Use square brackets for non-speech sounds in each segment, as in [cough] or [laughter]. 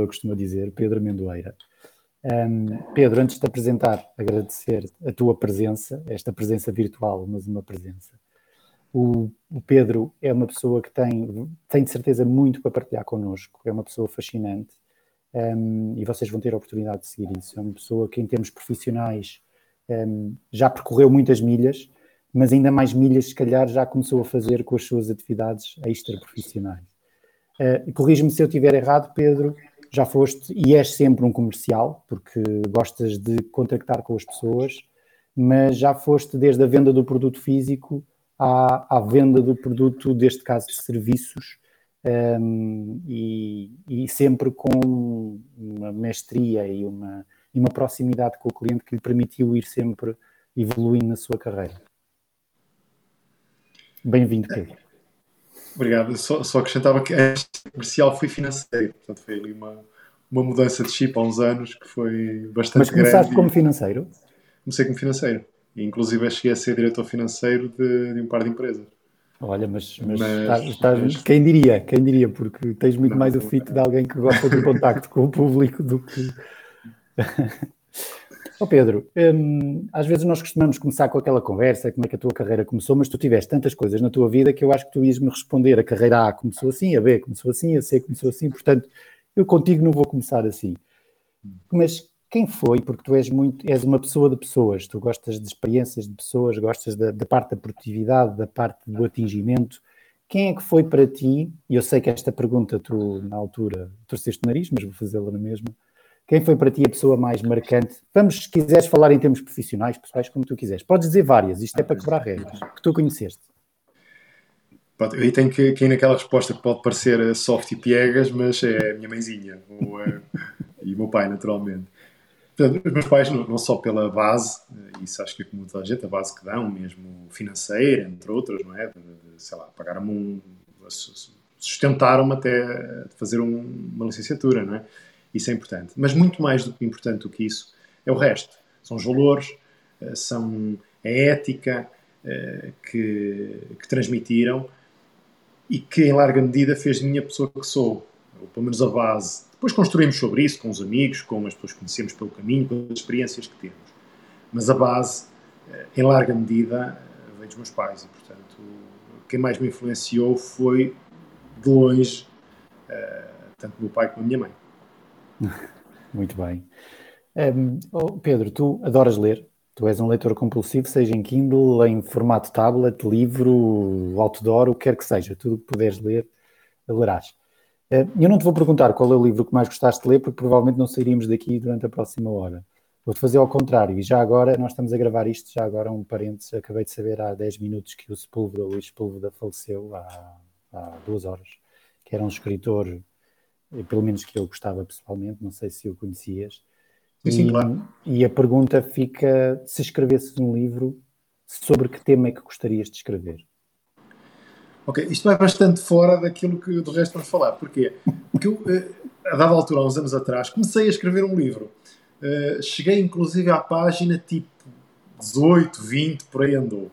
eu costumo dizer, Pedro Amendoeira. Um, Pedro, antes de te apresentar, agradecer a tua presença, esta presença virtual, mas uma presença. O, o, Pedro é uma pessoa que tem, tem de certeza muito para partilhar connosco, é uma pessoa fascinante um, e vocês vão ter a oportunidade de seguir isso. É uma pessoa que, em termos profissionais, um, já percorreu muitas milhas, mas ainda mais milhas, se calhar, já começou a fazer com as suas atividades extra-profissionais. Uh, Corrige-me se eu estiver errado, Pedro, já foste e és sempre um comercial, porque gostas de contactar com as pessoas, mas já foste desde a venda do produto físico à, à venda do produto, deste caso de serviços, um, e, e, sempre com uma mestria e uma, e uma proximidade com o cliente que lhe permitiu ir sempre evoluindo na sua carreira. Bem-vindo, Pedro. Obrigado. Só, só acrescentava que antes comercial foi financeiro, portanto foi ali uma, uma mudança de chip há uns anos que foi bastante Mas começaste como financeiro? Comecei como financeiro. E, inclusive cheguei a ser diretor financeiro de, de um par de empresas. Olha, mas, mas, mas, estás, estás, mas, quem diria, quem diria, porque tens muito não, mais o fit de alguém que gosta do contacto com o público do que. [laughs] oh Pedro, hum, às vezes nós costumamos começar com aquela conversa, como é que a tua carreira começou, mas tu tiveste tantas coisas na tua vida que eu acho que tu ias-me responder. A carreira A começou assim, a B começou assim, a C começou assim, portanto, eu contigo não vou começar assim. Mas quem foi, porque tu és muito, és uma pessoa de pessoas, tu gostas de experiências de pessoas, gostas da, da, parte da produtividade, da parte do atingimento. Quem é que foi para ti, e eu sei que esta pergunta tu, na altura, torceste o nariz, mas vou fazê-la na mesma. Quem foi para ti a pessoa mais marcante? Vamos, se quiseres falar em termos profissionais, pessoais, como tu quiseres. Podes dizer várias, isto é para quebrar regras, que tu conheceste. Pronto, aí tenho que, ir naquela resposta que pode parecer soft e piegas, mas é a minha mãezinha ou, uh, e o meu pai, naturalmente. Portanto, os meus pais, não, só pela base, eh, isso acho que é como toda a gente, a base que dão, mesmo financeira, entre outras, não é? Sei lá, pagaram-me um. sustentaram-me até fazer um, uma licenciatura, não é? Isso é importante. Mas muito mais do que importante do que isso é o resto. São os valores, eh, são a ética eh, que, que transmitiram e que, em larga medida, fez de mim a pessoa que sou, ou pelo menos a base depois construímos sobre isso com os amigos, com as pessoas que conhecemos pelo caminho, com as experiências que temos. Mas a base, eh, em larga medida, vem dos meus pais e, portanto, quem mais me influenciou foi, de longe, tanto meu pai como a minha mãe. [laughs] Muito bem. Um, oh Pedro, tu adoras ler, tu és um leitor compulsivo, seja em Kindle, em formato tablet, livro, outdoor, o que quer que seja, tudo o que puderes ler, lerás. Eh, eu não te vou perguntar qual é o livro que mais gostaste de ler, porque provavelmente não sairíamos daqui durante a próxima hora. Vou-te fazer ao contrário, e já agora, nós estamos a gravar isto, já agora um parênteses, acabei de saber há 10 minutos que o Sepúlveda, Luís Sepúlveda, faleceu há, há duas horas, que era um escritor, pelo menos que eu gostava pessoalmente, não sei se o conhecias. Sim, sim, claro. E a pergunta fica, se escrevesses um livro, sobre que tema é que gostarias de escrever? Ok, isto vai bastante fora daquilo que do resto vamos falar. Porquê? Porque eu, eh, a dada altura, há uns anos atrás, comecei a escrever um livro. Uh, cheguei inclusive à página tipo 18, 20, por aí andou.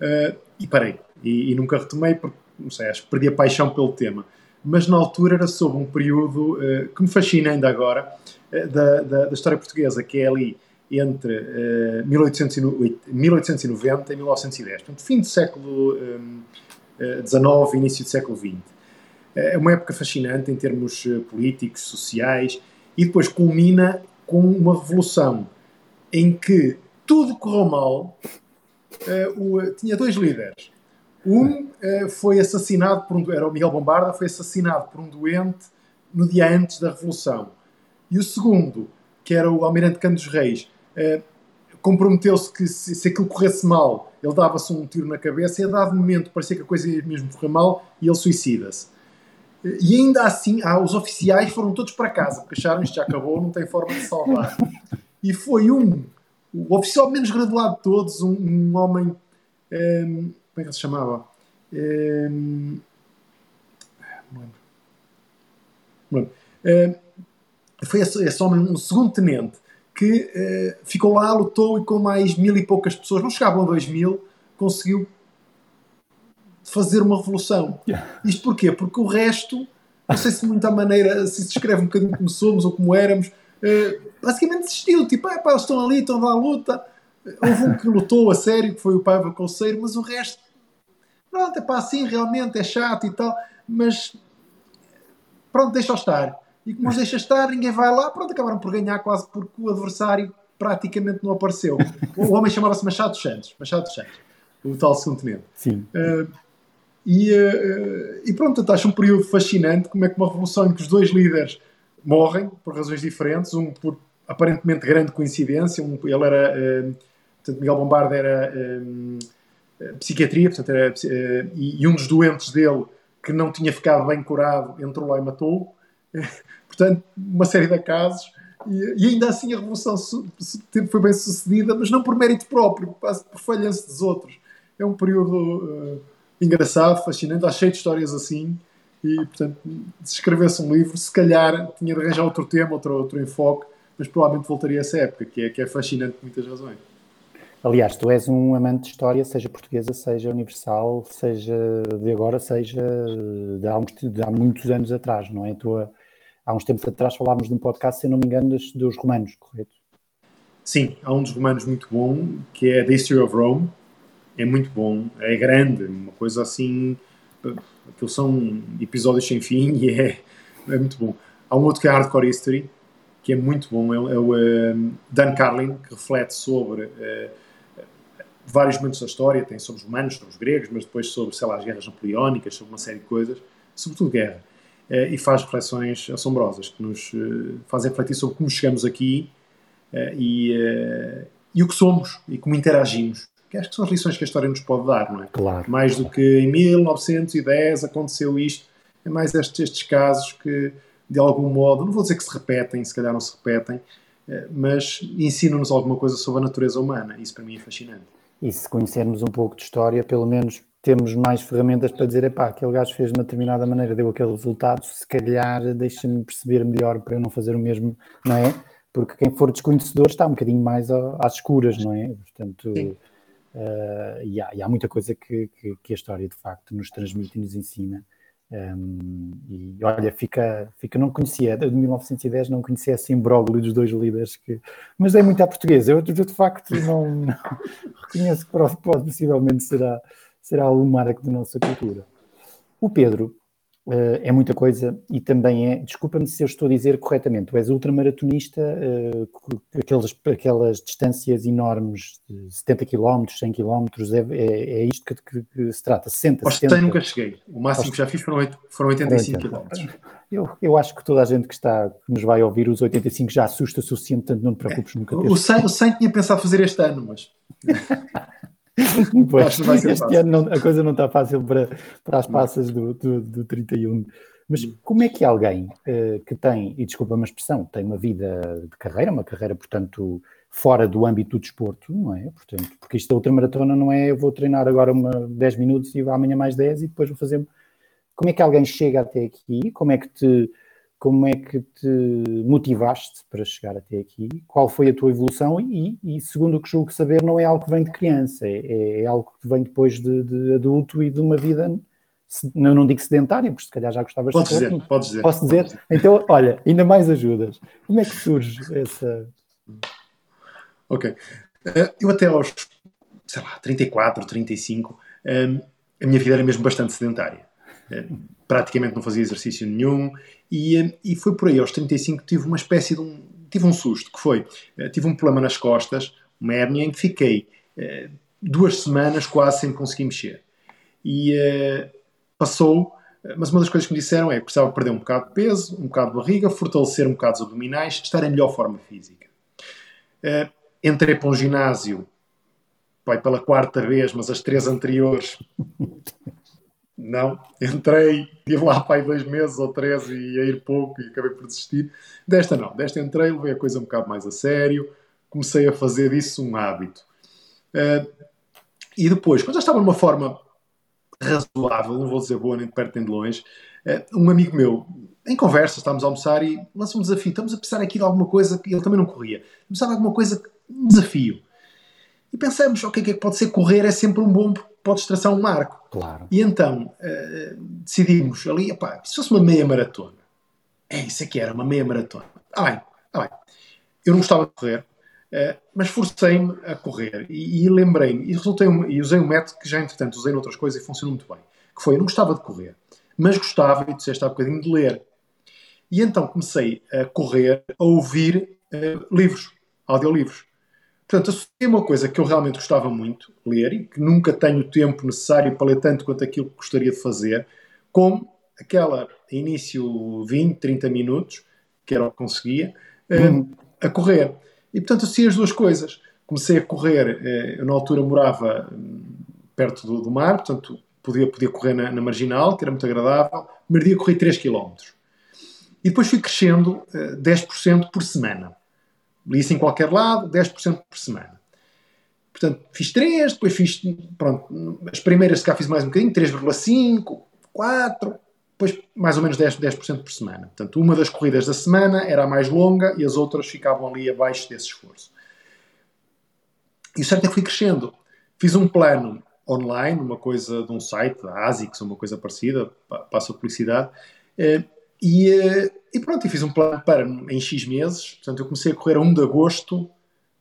Uh, e parei. E, e, nunca retomei porque, não sei, acho que perdi a paixão pelo tema. Mas na altura era sobre um período uh, que me fascina ainda agora, da, da, da, história portuguesa, que é ali entre 1890 e 1910. Portanto, fim do século XIX, início do século XX. É uma época fascinante em termos eh, políticos, sociais, e depois culmina com uma revolução em que tudo correu mal. Uh, tinha dois líderes. Um uh, foi assassinado por um, era o Miguel Bombarda, foi assassinado por um doente no dia antes da Revolução. E o segundo, que era o Almirante Cantos Reis, uh, comprometeu-se que se, se aquilo corresse mal, ele dava-se um tiro na cabeça e a dado momento parecia que a coisa ia mesmo correr mal e ele suicida-se. E ainda assim, ah, os oficiais foram todos para casa, porque acharam isto já acabou, não tem forma de salvar. E foi um, o oficial menos graduado de todos, um, um homem, um, como é que ele se chamava? Um, ehm, não lembro. Não lembro. Um, ehm, foi esse, esse homem, um segundo tenente, que uh, ficou lá, lutou e com mais mil e poucas pessoas, não chegavam a dois mil, conseguiu fazer uma revolução. Yeah. Isto porquê? Porque o resto não sei se muita maneira se descreve um bocadinho como somos ou como éramos. Uh, basicamente desistiu, tipo, é, pá, eles estão ali, estão à luta. Houve um que lutou a sério, que foi o Paiva Conceiro, mas o resto, pronto, é pá, assim realmente é chato e tal, mas pronto, deixa estar. E como os deixa estar, ninguém vai lá, pronto, acabaram por ganhar quase porque o adversário praticamente não apareceu. O homem chamava-se Machado Santos, Machado Santos, o tal segundo tenente. Sim. Uh, e, uh, e pronto, acho um período fascinante, como é que uma revolução em que os dois líderes morrem por razões diferentes, um por aparentemente grande coincidência, um, ele era, uh, portanto, Miguel Bombarda era psiquiatria, portanto, era, e, e um dos doentes dele que não tinha ficado bem curado entrou lá e matou. [laughs] Portanto, uma série de casos. E, e, ainda assim a revolução foi bem sucedida, mas não por mérito próprio, por falhança dos outros. É um período uh, engraçado, fascinante, há cheio de histórias assim. E, portanto, se escrevesse um livro, se calhar tinha de arranjar outro tema, outro, outro enfoque, mas provavelmente voltaria a essa época, que é, que é fascinante por muitas razões. Aliás, tu és um amante de história, seja portuguesa, seja universal, seja de agora, seja de há, uns, de há muitos anos atrás, não é? Tu, há uns tempos atrás falámos de um podcast, se não me engano, dos, dos romanos, correto? Sim, há um dos romanos muito bom, que é The History of Rome. É muito bom, é grande, uma coisa assim. Aquilo são episódios sem fim e é, é muito bom. Há um outro que é Hardcore History, que é muito bom, é, é o um, Dan Carlin, que reflete sobre. Uh, vários momentos da história, tem sobre os humanos, sobre os gregos, mas depois sobre, sei lá, as guerras napoleónicas, sobre uma série de coisas, sobretudo guerra. Eh, e faz reflexões assombrosas que nos eh, fazem refletir sobre como chegamos aqui eh, e, e o que somos e como interagimos. Que acho que são as lições que a história nos pode dar, não é? Claro. Mais do que em 1910 aconteceu isto, é mais estes, estes casos que, de algum modo, não vou dizer que se repetem, se calhar não se repetem, mas ensinam-nos alguma coisa sobre a natureza humana. Isso para mim é fascinante. E se conhecermos um pouco de história, pelo menos temos mais ferramentas para dizer, epá, aquele gajo fez de uma determinada maneira, deu aquele resultado, se calhar deixa-me perceber melhor para eu não fazer o mesmo, não é? Porque quem for desconhecedor está um bocadinho mais às escuras, não é? Portanto, uh, e, há, e, há, muita coisa que, que, que, a história de facto nos transmite e nos ensina. Um, e olha, fica, fica, não conhecia, de 1910 não conhecia esse imbróglio dos dois líderes, que, mas é muito à portuguesa. Eu, de facto não, não [laughs] reconheço que possivelmente será, será algum marco da nossa cultura. O Pedro Uh, é muita coisa e também é, desculpa-me se eu estou a dizer corretamente, tu és ultramaratonista, uh, aquelas, aquelas distâncias enormes de 70 km, 100 km, é, é, é isto que, que, que, se trata, 60, Aos 70. nunca cheguei, o máximo que já fiz foram, 8, foram 85 km. Eu, eu acho que toda a gente que está, que nos vai ouvir, os 85 já assusta o suficiente, tanto não te preocupes nunca. O 100, o 100 tinha pensado fazer este ano, mas... [laughs] [laughs] Pois, este ano não, a coisa não está fácil para, para as passas do, do, do 31. Mas como é que alguém uh, que tem, e desculpa uma expressão, tem uma vida de carreira, uma carreira, portanto, fora do âmbito do desporto, não é? Portanto, porque isto da outra maratona não é eu vou treinar agora uma 10 minutos e amanhã mais 10 e depois vou fazer. Como é que alguém chega até aqui? Como é que te como é que te motivaste para chegar até aqui? Qual foi a tua evolução? E, e segundo o que julgo saber, não é algo que vem de criança, é, é algo que vem depois de, de, adulto e de uma vida, não, não digo sedentária, porque se calhar já gostavas podes de dizer, podes dizer. Posso dizer? Então, olha, ainda mais ajudas. Como é que surge essa. Ok. Eh, eu até aos, sei lá, 34, 35, eh, a minha vida era mesmo bastante sedentária eh, praticamente não fazia exercício nenhum e, eh, e foi por aí, aos 35 tive uma espécie de um, tive um susto, que foi, eh, tive um problema nas costas, uma hérnia em que fiquei duas semanas quase sem conseguir mexer. E passou, mas uma das coisas que me disseram é que precisava perder um bocado de peso, um bocado de barriga, fortalecer um bocado os abdominais, estar em melhor forma física. entrei para um ginásio, vai pela quarta vez, mas as três anteriores [laughs] não, entrei, estive lá para aí dois meses ou três e ia ir pouco e acabei por desistir. Desta não, desta entrei, levei a coisa um bocado mais a sério, comecei a fazer disso um hábito. Uh, e depois, quando já estava numa forma razoável, não vou dizer boa nem de perto nem de longe, uh, um amigo meu, em conversa, estávamos a almoçar e lançou um desafio. Estamos a pensar aqui de alguma coisa que ele também não corria. Pensava alguma coisa, um desafio. E pensamos, ok, o que é que pode ser? Correr é sempre um bom podes traçar um marco. Claro. E então uh, decidimos ali, se fosse uma meia maratona, é isso aqui era uma meia maratona. Ah bem, ah bem. Eu não gostava de correr, uh, mas forcei-me a correr e, e lembrei-me, e, resultei um, e usei um método que já entretanto usei noutras coisas e funcionou muito bem, que foi, eu não gostava de correr, mas gostava, e disseste há bocadinho, de ler. E então comecei a correr, a ouvir uh, livros, audiolivros. Portanto, associei uma coisa que eu realmente gostava muito, ler, e que nunca tenho o tempo necessário para ler tanto quanto aquilo que gostaria de fazer, com aquela início 20, 30 minutos, que era o que conseguia, hum. a correr. E portanto associei as duas coisas. Comecei a correr, eh, eu na altura morava hum, perto do, do mar, portanto podia, podia correr na, na, marginal, que era muito agradável. Primeiro dia corri 3 km. E depois fui crescendo 10% por semana li isso em qualquer lado, 10% por semana. Portanto, fiz 3, depois fiz, pronto, as primeiras se cá fiz mais um bocadinho, 3,5, 4, depois mais ou menos 10%, 10 por semana. Portanto, uma das corridas da semana era a mais longa e as outras ficavam ali abaixo desse esforço. E o certo é que fui crescendo. Fiz um plano online, uma coisa de um site, da ASICS, uma coisa parecida, passo a publicidade, eh, e, eh, e pronto, e fiz um plano para em X meses. Portanto, eu comecei a correr a 1 de agosto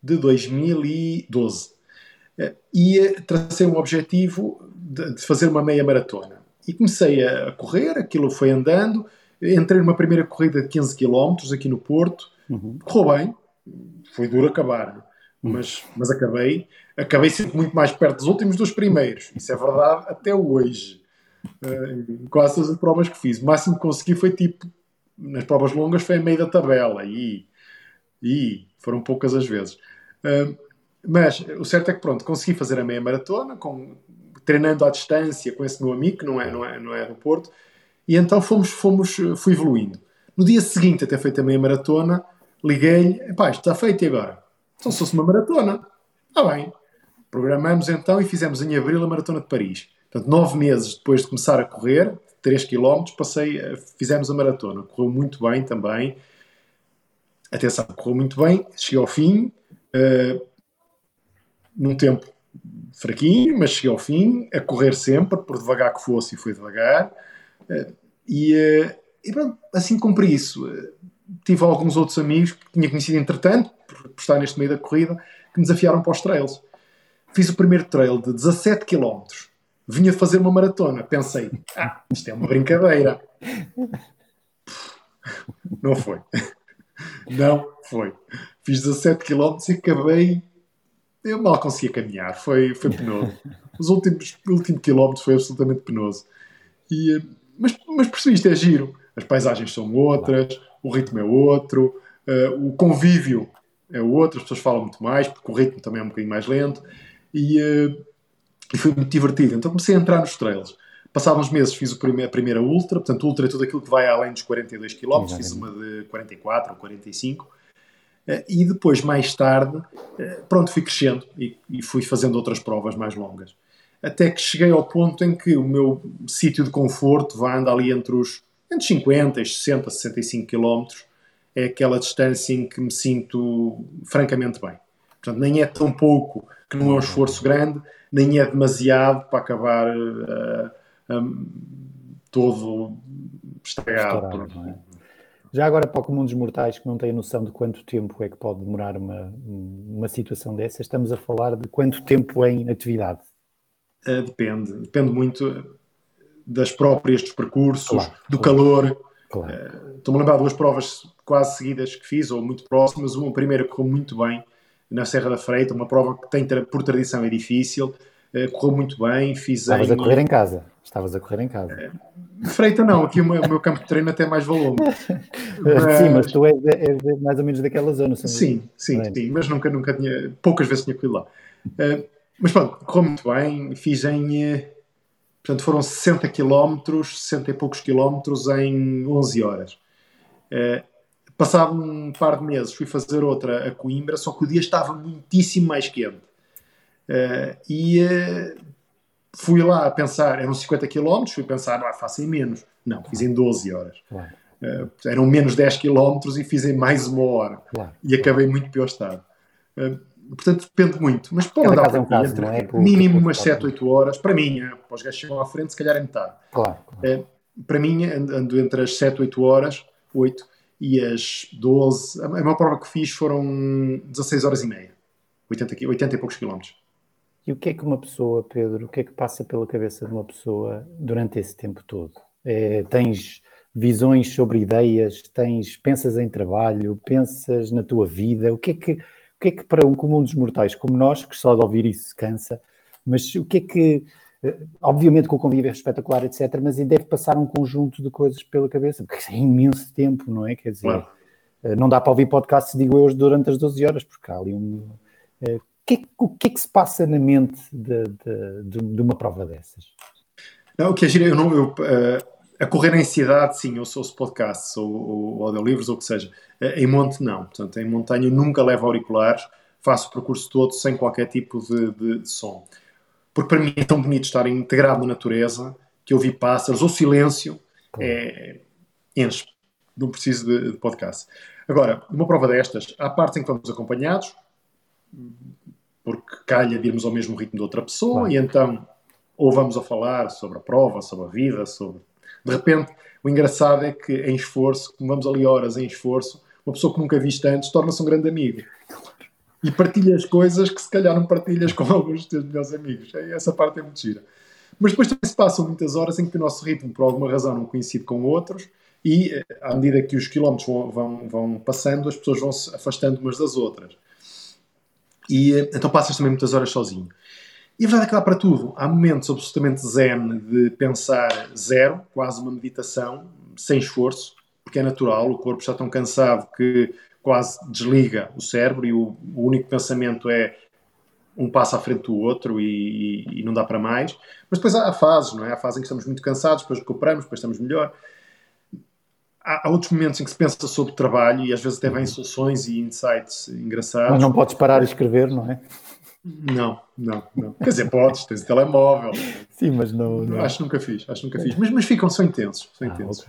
de 2012. Eh, e eh, tracei um objetivo de, de fazer uma meia maratona. E comecei a correr, aquilo foi andando. Entrei numa primeira corrida de 15 km aqui no Porto. Uhum. Correu bem. Foi duro acabar, uhum. mas, mas acabei. Acabei sempre muito mais perto dos últimos dos primeiros. Isso é verdade até hoje. Uh, quase todas as provas que fiz. O máximo que consegui foi tipo, nas provas longas, foi a meio da tabela e, e foram poucas as vezes. Uh, mas o certo é que pronto, consegui fazer a meia maratona, com, treinando à distância com esse meu amigo, que não é, não é, não é do Porto, e então fomos, fomos, fui evoluindo. No dia seguinte a ter feito a meia maratona, liguei-lhe, pá, isto está feito e agora? Então se fosse uma maratona, está bem. Programamos então e fizemos em abril a maratona de Paris. Portanto, nove meses depois de começar a correr, 3 km, passei, fizemos a maratona. Correu muito bem também. Atenção, correu muito bem, cheguei ao fim, uh, num tempo fraquinho, mas cheguei ao fim, a correr sempre, por devagar que fosse, e foi devagar. Uh, e, uh, e pronto, assim cumpri isso. tive alguns outros amigos que tinha conhecido entretanto, por, por estar neste meio da corrida, que me desafiaram para os trails. Fiz o primeiro trail de 17 km vinha fazer uma maratona. Pensei, ah, isto é uma brincadeira. Não foi. Não foi. Fiz 17 km e acabei. Eu mal conseguia caminhar. Foi, foi penoso. Os últimos, últimos quilómetros foi absolutamente penoso. E, mas, mas percebi isto é giro. As paisagens são outras, o ritmo é outro, uh, o convívio é outro, as pessoas falam muito mais, porque o ritmo também é um bocadinho mais lento. E, uh, e foi muito divertido. Então comecei a entrar nos trails. Passados uns meses fiz a primeira ultra, portanto, ultra é tudo aquilo que vai além dos 42 km, fiz uma de 44 ou 45. Eh, e depois, mais tarde, eh, pronto, fui crescendo e, e fui fazendo outras provas mais longas. Até que cheguei ao ponto em que o meu sítio de conforto vai andar ali entre os entre 50 e 60, 65 km. É aquela distância em que me sinto francamente bem. Portanto, nem é tão pouco que não é um esforço grande, nem é demasiado para acabar uh, um, todo estragado. É? Já agora, para o comum dos mortais que não têm noção de quanto tempo é que pode demorar uma, uma situação dessa, estamos a falar de quanto tempo em atividade? Uh, depende. Depende muito das próprias, dos percursos, claro, do claro. calor. Claro. Uh, Estou-me a lembrar de duas provas quase seguidas que fiz, ou muito próximas. Uma primeira correu muito bem, na Serra da Freita, uma prova que tem por tradição é difícil, uh, correu muito bem, fiz Estavas em... a correr em casa, estavas a correr em casa. Uh, Freita não, aqui o meu, o meu, campo de treino até é mais valor. [laughs] mas... Sim, mas tu és, és, mais ou menos daquela zona. Sim, sim, sim, mas nunca, nunca tinha, poucas vezes tinha corrido lá. Uh, mas pronto, correu muito bem, fiz em, portanto foram 60 km, 60 e poucos quilómetros em 11 horas. Passado um par de meses fui fazer outra a Coimbra, só que o dia estava muitíssimo mais quente. Uh, e uh, fui lá a pensar, eram 50 km, fui pensar, não, faço em menos. Não, fiz em 12 horas. Claro. Uh, eram menos 10 km e fiz em mais uma hora. Claro. E acabei muito pior estado. portanto, depende muito. Mas pode Cada dar caso é um caso, entre é? Mínimo umas por- 7, 8 horas. Para mim, é, para os gajos chegam à frente, se calhar é metade. Claro. É, para mim, ando ando entre as 7, 8 horas, 8 e as 12. A maior prova que fiz foram 16 horas e meia. 80, qui- 80 e poucos quilómetros. E o que é que uma pessoa, Pedro, o que é que passa pela cabeça de uma pessoa durante esse tempo todo? É, tens visões sobre ideias, tens, pensas em trabalho, pensas na tua vida, o que é que, o que, é que para um comum dos mortais como nós, que só de ouvir isso se cansa, mas o que é que, obviamente que o convívio é espetacular, etc., mas deve passar um conjunto de coisas pela cabeça, porque é imenso tempo, não é? Quer dizer, Claro. eh, não dá para ouvir podcasts, digo eu, durante as 12 horas, porque há ali um... eh, o que, é, que- o que é que se passa na mente de, de- de- uma prova dessas? Não, o que é giro, eu não. Eu, eh, a correr em cidade, sim, eu sou podcasts ou, ou audiolivros ou o que seja. Eh, em monte, não. Portanto, em montanha, nunca levo auriculares, faço o percurso todo sem qualquer tipo de- de som. Porque para mim é tão bonito estar integrado na natureza que ouvir pássaros ou silêncio é, enche. Não preciso de, de podcast. Agora, numa prova destas, há partes em que vamos acompanhados, porque calha de irmos ao mesmo ritmo de outra pessoa, Claro. e então ou vamos a falar sobre a prova, sobre a vida, sobre. De repente, o engraçado é que em esforço, como vamos ali horas em esforço, uma pessoa que nunca viste antes torna-se um grande amigo. E partilhas coisas que se calhar não partilhas com [laughs] alguns dos teus melhores amigos. E Essa parte é muito gira. Mas depois também se passam muitas horas em que o nosso ritmo, por alguma razão, não coincide com outros, e eh, à medida que os quilómetros vão, vão, vão passando, as pessoas vão se afastando umas das outras. E eh, então passas também muitas horas sozinho. E a verdade é que dá para tudo. Há momentos absolutamente zen de pensar zero, quase uma meditação, sem esforço, porque é natural, o corpo está tão cansado que quase desliga o cérebro e o, o único pensamento é um passo à frente do outro e, e- e não dá para mais. Mas depois há, há fases, não é? Há fases em que estamos muito cansados, depois recuperamos, depois estamos melhor. Há, há outros momentos em que se pensa sobre trabalho e às vezes até vêm soluções e insights engraçados. Mas não podes parar e escrever, não é? Não, não, não. Quer dizer, podes, tens o telemóvel. Sim, mas não. não. Acho que nunca fiz, acho que nunca fiz. Mas, mas ficam, são intensos. São Ah, intensos.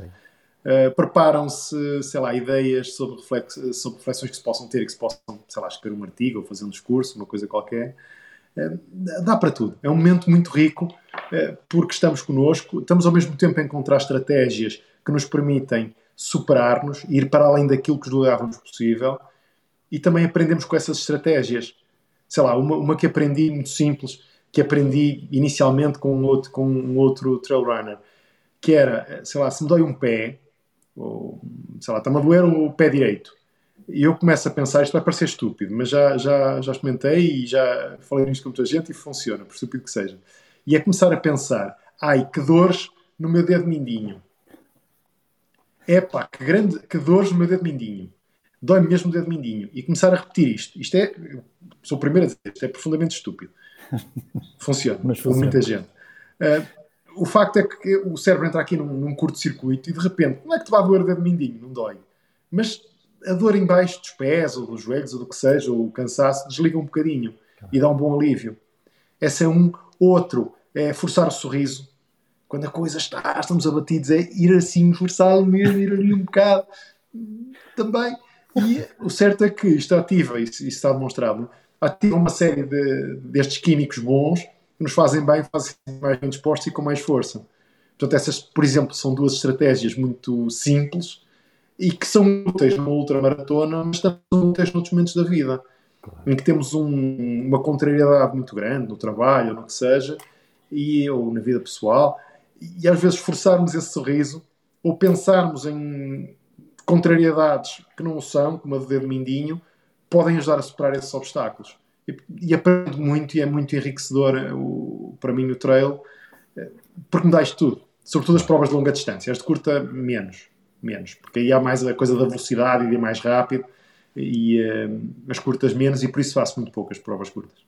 Uh, Preparam-se, sei lá, ideias sobre, reflex, sobre reflexões que se possam ter que se possam, sei lá, escrever um artigo ou fazer um discurso, uma coisa qualquer. Uh, dá para tudo. É um momento muito rico uh, porque estamos connosco, estamos ao mesmo tempo a encontrar estratégias que nos permitem superar-nos ir para além daquilo que julgávamos possível e também aprendemos com essas estratégias. Sei lá, uma, uma que aprendi muito simples, que aprendi inicialmente com um outro, com um outro trail runner, que era, sei lá, se me dói um pé, ou, sei lá, está-me a doer o pé direito, e eu começo a pensar, isto vai parecer estúpido, mas já, já, já experimentei e já falei nisto com muita gente e funciona, por estúpido que seja. E é começar a pensar, ai, que dores no meu dedo mindinho. Epá, que, grande, que dores no meu dedo mindinho. Dói-me mesmo o dedo mindinho. E começar a repetir isto. Isto é, sou o primeiro a dizer, isto é profundamente estúpido. [laughs] Funciona, Mas com funciona. muita gente. Uh, o facto é que o cérebro entra aqui num, num curto-circuito e de repente, não é que te vá doer o dedo mindinho, não dói. Mas a dor em baixo dos pés, ou dos joelhos, ou do que seja, ou o cansaço, desliga um bocadinho e dá um bom alívio. Esse é um. Outro é forçar o sorriso. Quando a coisa está, estamos abatidos, é ir assim, forçá-lo mesmo, ir ali um bocado. Também. E o certo é que isto ativa, isso, isso está demonstrado, ativa uma série de, destes químicos bons que nos fazem bem, fazem mais bem dispostos e com mais força. Portanto, essas, por exemplo, são duas estratégias muito simples e que são úteis numa ultramaratona, mas também são úteis noutros momentos da vida, em que temos um, uma contrariedade muito grande no trabalho, ou no que seja, e, ou na vida pessoal, e às vezes forçarmos esse sorriso ou pensarmos em contrariedades que não são, como a do dedo mindinho, podem ajudar a superar esses obstáculos. E, e aprendo muito e é muito enriquecedor eh, o, para mim no trail, eh, porque me dá isto tudo. Sobretudo as provas de longa distância. As de curta, menos. Menos. Porque aí há mais a coisa da velocidade e de ir mais rápido. E uh, as curtas menos, e por isso faço muito poucas provas curtas.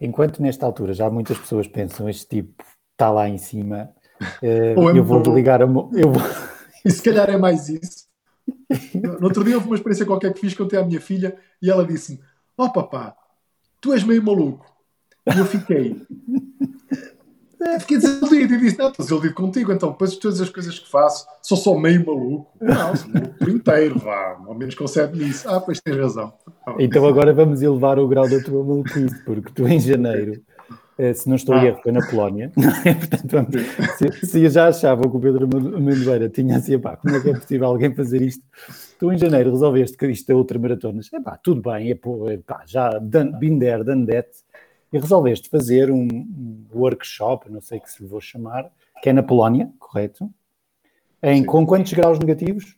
Enquanto nesta altura já muitas pessoas pensam este tipo está lá em cima, uh, é eu vou ligar a. Eu vou... [laughs] E se calhar é mais isso. No outro dia houve uma experiência qualquer que fiz, contei à minha filha e ela disse-me: Ó oh, papá, tu és meio maluco. E eu fiquei. Fiquei desiludido e disse: Não, estou desiludido contigo, então, depois de todas as coisas que faço, sou só meio maluco. Não, sou maluco por inteiro, vá, ao menos concede-me isso. Ah, pois tens razão. Então agora vamos elevar o grau da tua maluquice, porque tu em janeiro, eh, se não estou ah. erro, foi na Polónia, [laughs] é? Portanto, se, se, eu já achava que o Pedro Amendoeira tinha assim, pá, como é que é possível alguém fazer isto? Tu em janeiro resolveste que isto é outra maratonas, é pá, tudo bem, é, pá, já done, been there, done that, e resolveste fazer um, um workshop, não sei o que se vou chamar, que é na Polónia, correto? Em, com quantos graus negativos?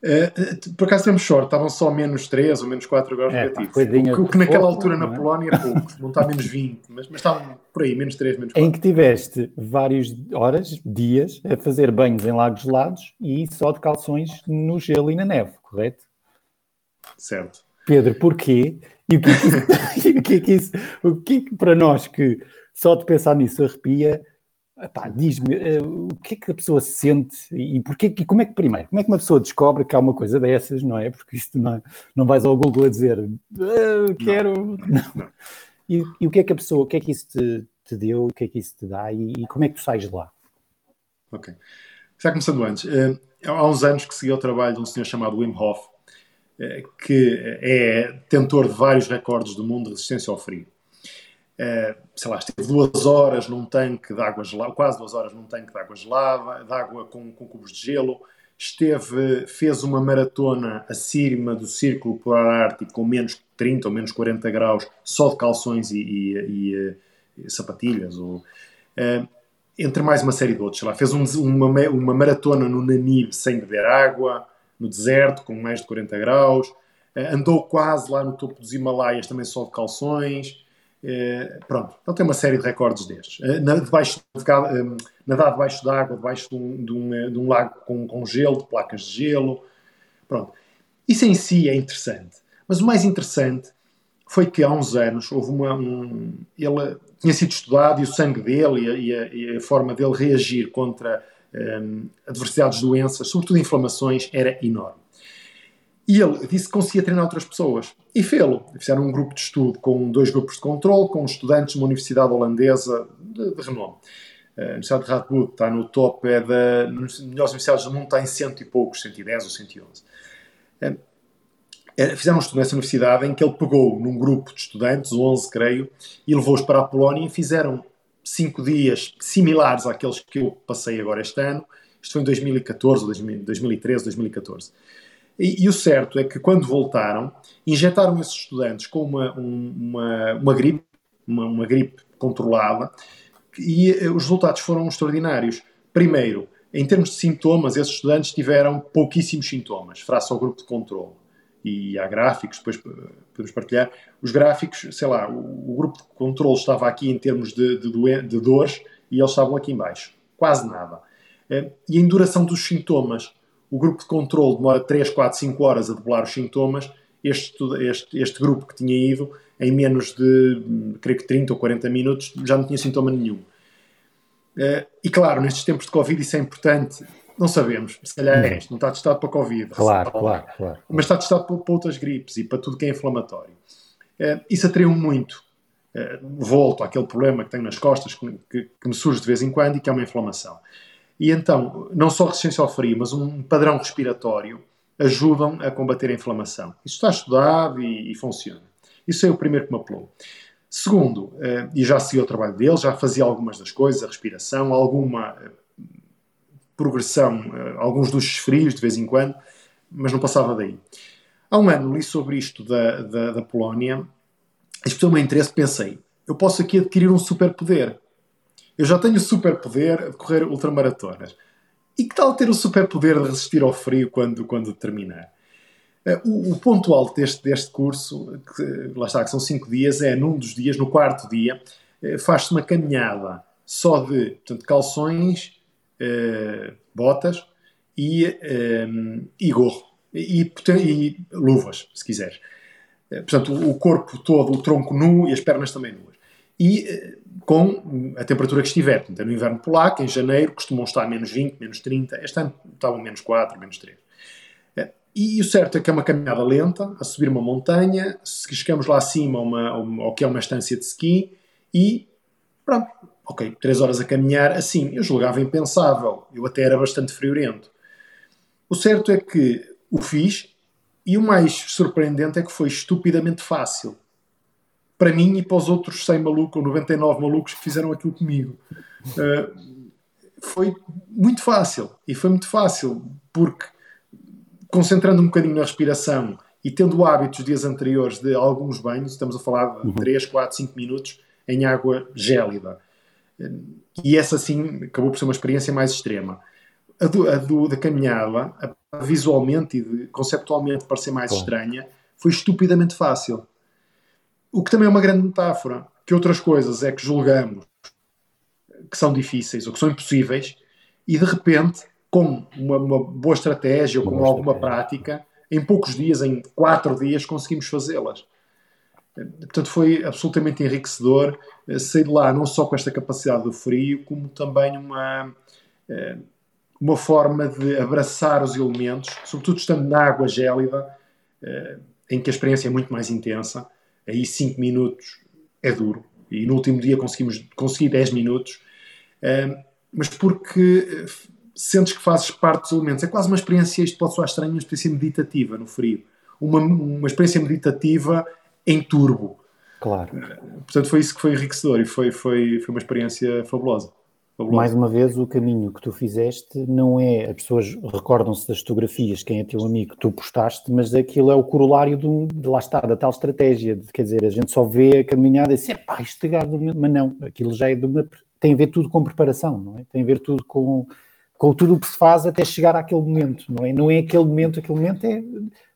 Uh, por acaso temos sorte, estavam só menos 3 ou menos 4 graus é, negativos. Pá, o, o que naquela pouco, altura na é? Polónia é pouco, não está menos 20, mas, mas estavam por aí, menos 3, menos 4. Em que tiveste várias horas, dias, a fazer banhos em lagos gelados e só de calções no gelo e na neve, correto? Certo. Pedro, porquê? E o que, é que, [laughs] o que é que isso, o que, é que para nós que só de pensar nisso arrepia, diz-me uh, o que é que a pessoa sente e, porquê, e como é que, primeiro, como é que uma pessoa descobre que há uma coisa dessas, não é? Porque isto não, é, não vais ao Google a dizer uh, quero. Não. não. E, e, o que é que a pessoa, o que é que isso te, te deu, o que é que isso te dá e, e como é que tu sais de lá? Ok. Já começando antes, uh, há uns anos que segui o trabalho de um senhor chamado Wim Hof, eh, que é detentor de vários recordes do mundo de resistência ao frio. Eh, sei lá, esteve duas horas num tanque de água gelada, quase duas horas num tanque de água gelada, de água com, com cubos de gelo, esteve, fez uma maratona acima do Círculo Polar Ártico com menos 30 ou menos 40 graus, só de calções e, e, e, e sapatilhas, ou, uh, entre mais uma série de outros. Sei lá, fez um, uma, uma maratona no Namib sem beber água, no deserto, com mais de 40 graus. Andou quase lá no topo dos Himalaias, também só de calções. Uh, pronto, então tem uma série de recordes destes. Uh, na, debaixo, de, nadar debaixo d'água, debaixo de um, de, um, de um, lago com, com gelo, de placas de gelo. Pronto. Isso em si é interessante. Mas o mais interessante foi que há uns anos houve uma. Um, ele tinha sido estudado e o sangue dele e a, e a, forma dele reagir contra um, adversidades de doenças, sobretudo inflamações, era enorme. E ele disse que conseguia treinar outras pessoas. E fê-lo. Fizeram um grupo de estudo com dois grupos de controle, com estudantes de uma universidade holandesa de, de renome. A Universidade de Radboud está no top, é das melhores universidades do mundo, está em cento e poucos, 110 ou 111. Fizeram um estudo nessa universidade em que ele pegou num grupo de estudantes, 11 creio, e levou-os para a Polónia e fizeram cinco dias similares àqueles que eu passei agora este ano. Isto foi em 2014, 2013, 2014. E, e o certo é que quando voltaram, injetaram esses estudantes com uma, uma, uma gripe, uma, uma gripe controlada, e eh, os resultados foram extraordinários. Primeiro, em termos de sintomas, esses estudantes tiveram pouquíssimos sintomas, face ao grupo de controle e há gráficos, depois eh, podemos partilhar. Os gráficos, sei lá, o, o grupo de controle estava aqui em termos de, de, de dores e eles estavam aqui em baixo. Quase nada. Eh, e em duração dos sintomas, o grupo de controle demora 3, 4, 5 horas a debelar os sintomas. Este, este, este grupo que tinha ido, em menos de, hum, creio que 30 ou 40 minutos, já não tinha sintoma nenhum. Eh, e claro, nestes tempos de Covid isso é importante não sabemos. Se calhar é isto. Não está testado para Covid. Claro, claro, claro. Mas está testado para, para, outras gripes e para tudo que é inflamatório. Uh, isso atraiu muito. Uh, volto àquele problema que tenho nas costas, que, que, que, me surge de vez em quando e que é uma inflamação. E então, não só resistência ao frio, mas um padrão respiratório ajudam a combater a inflamação. Isso está estudado e, e funciona. Isso é o primeiro que me apelou. Segundo, uh, e já segui o trabalho dele, já fazia algumas das coisas, a respiração, alguma progressão, uh, alguns dos frios de vez em quando, mas não passava daí. Há um ano li sobre isto da, da, da Polónia, meu interesse, pensei, eu posso aqui adquirir um superpoder. Eu já tenho o superpoder de correr ultramaratonas. E que tal ter o superpoder de resistir ao frio quando, quando terminar? Uh, o, o, ponto alto deste, deste curso, que, lá está, que são cinco dias, é num dos dias, no quarto dia, uh, faz-se uma caminhada só de portanto, calções uh, botas e, eh, e gorro. E, e, luvas, se quiseres. Uh, portanto, o, corpo todo, o tronco nu e as pernas também nuas. E uh, com a temperatura que estiver. Portanto, é no inverno polaco, em janeiro, costumam estar menos 20, menos 30. Este ano estavam menos 4, menos 3. E o certo é que é uma caminhada lenta, a subir uma montanha, chegamos lá acima uma, uma, ao que é uma estância de ski e pronto, ok, três horas a caminhar, assim, eu julgava impensável. Eu até era bastante friorento. O certo é que o fiz e o mais surpreendente é que foi estupidamente fácil. Para mim e para os outros 100 malucos ou 99 malucos que fizeram aquilo comigo. Uh, foi muito fácil. E foi muito fácil porque, concentrando um bocadinho na respiração e tendo hábitos dias anteriores de alguns banhos, estamos a falar de 3, 4, 5 minutos em água gélida. E essa, sim, acabou por ser uma experiência mais extrema. A, do, a do, da caminhada, visualmente e conceptualmente parecer mais Bom. estranha, foi estupidamente fácil. O que também é uma grande metáfora, que outras coisas é que julgamos que são difíceis ou que são impossíveis e de repente, com uma, uma boa estratégia ou com alguma prática, em poucos dias, em quatro dias, conseguimos fazê-las. Portanto, foi absolutamente enriquecedor eh, sair de lá não só com esta capacidade do frio, como também uma, eh, uma forma de abraçar os elementos, sobretudo estando na água gélida, eh, em que a experiência é muito mais intensa. Aí 5 minutos é duro. E no último dia conseguimos conseguir 10 minutos. Mas porque sentes que fazes parte dos elementos. É quase uma experiência, isto pode soar estranho, uma experiência meditativa no frio. Uma, uma experiência meditativa em turbo. Claro. Portanto, foi isso que foi enriquecedor e foi, foi, foi uma experiência fabulosa. Mais uma vez, o caminho que tu fizeste não é. As pessoas recordam-se das fotografias, quem é teu amigo que tu postaste, mas aquilo é o corolário do, de lá está, da tal estratégia. De, quer dizer, a gente só vê a caminhada e diz, pá, isto mas não, aquilo já é de uma. Tem a ver tudo com preparação, não é? Tem a ver tudo com, com tudo o que se faz até chegar àquele momento, não é? Não é aquele momento, aquele momento é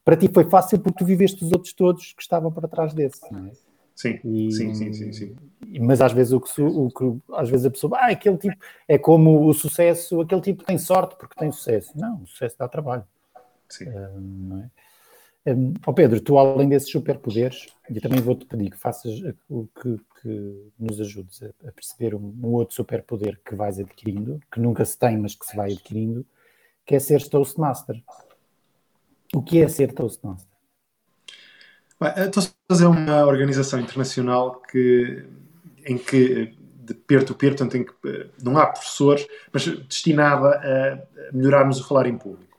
para ti foi fácil porque tu viveste os outros todos que estavam para trás desse, não é? Sim, e, sim, sim, sim, sim, Mas às vezes o que, o que às vezes a pessoa, ah, aquele tipo é como o sucesso, aquele tipo tem sorte porque tem sucesso. Não, o sucesso dá trabalho. Sim. Uh, não é? Um, oh Pedro, tu além desses superpoderes, eu também vou-te pedir que faças o que, que nos ajudes a, a perceber um, um, outro superpoder que vais adquirindo, que nunca se tem, mas que se vai adquirindo, que é ser Toastmaster. O que é ser Toastmaster? Toastmasters é uma organização internacional que, em que, de peer-to-peer, -peer, em que eh, não há professores, mas destinada a melhorarmos o falar em público.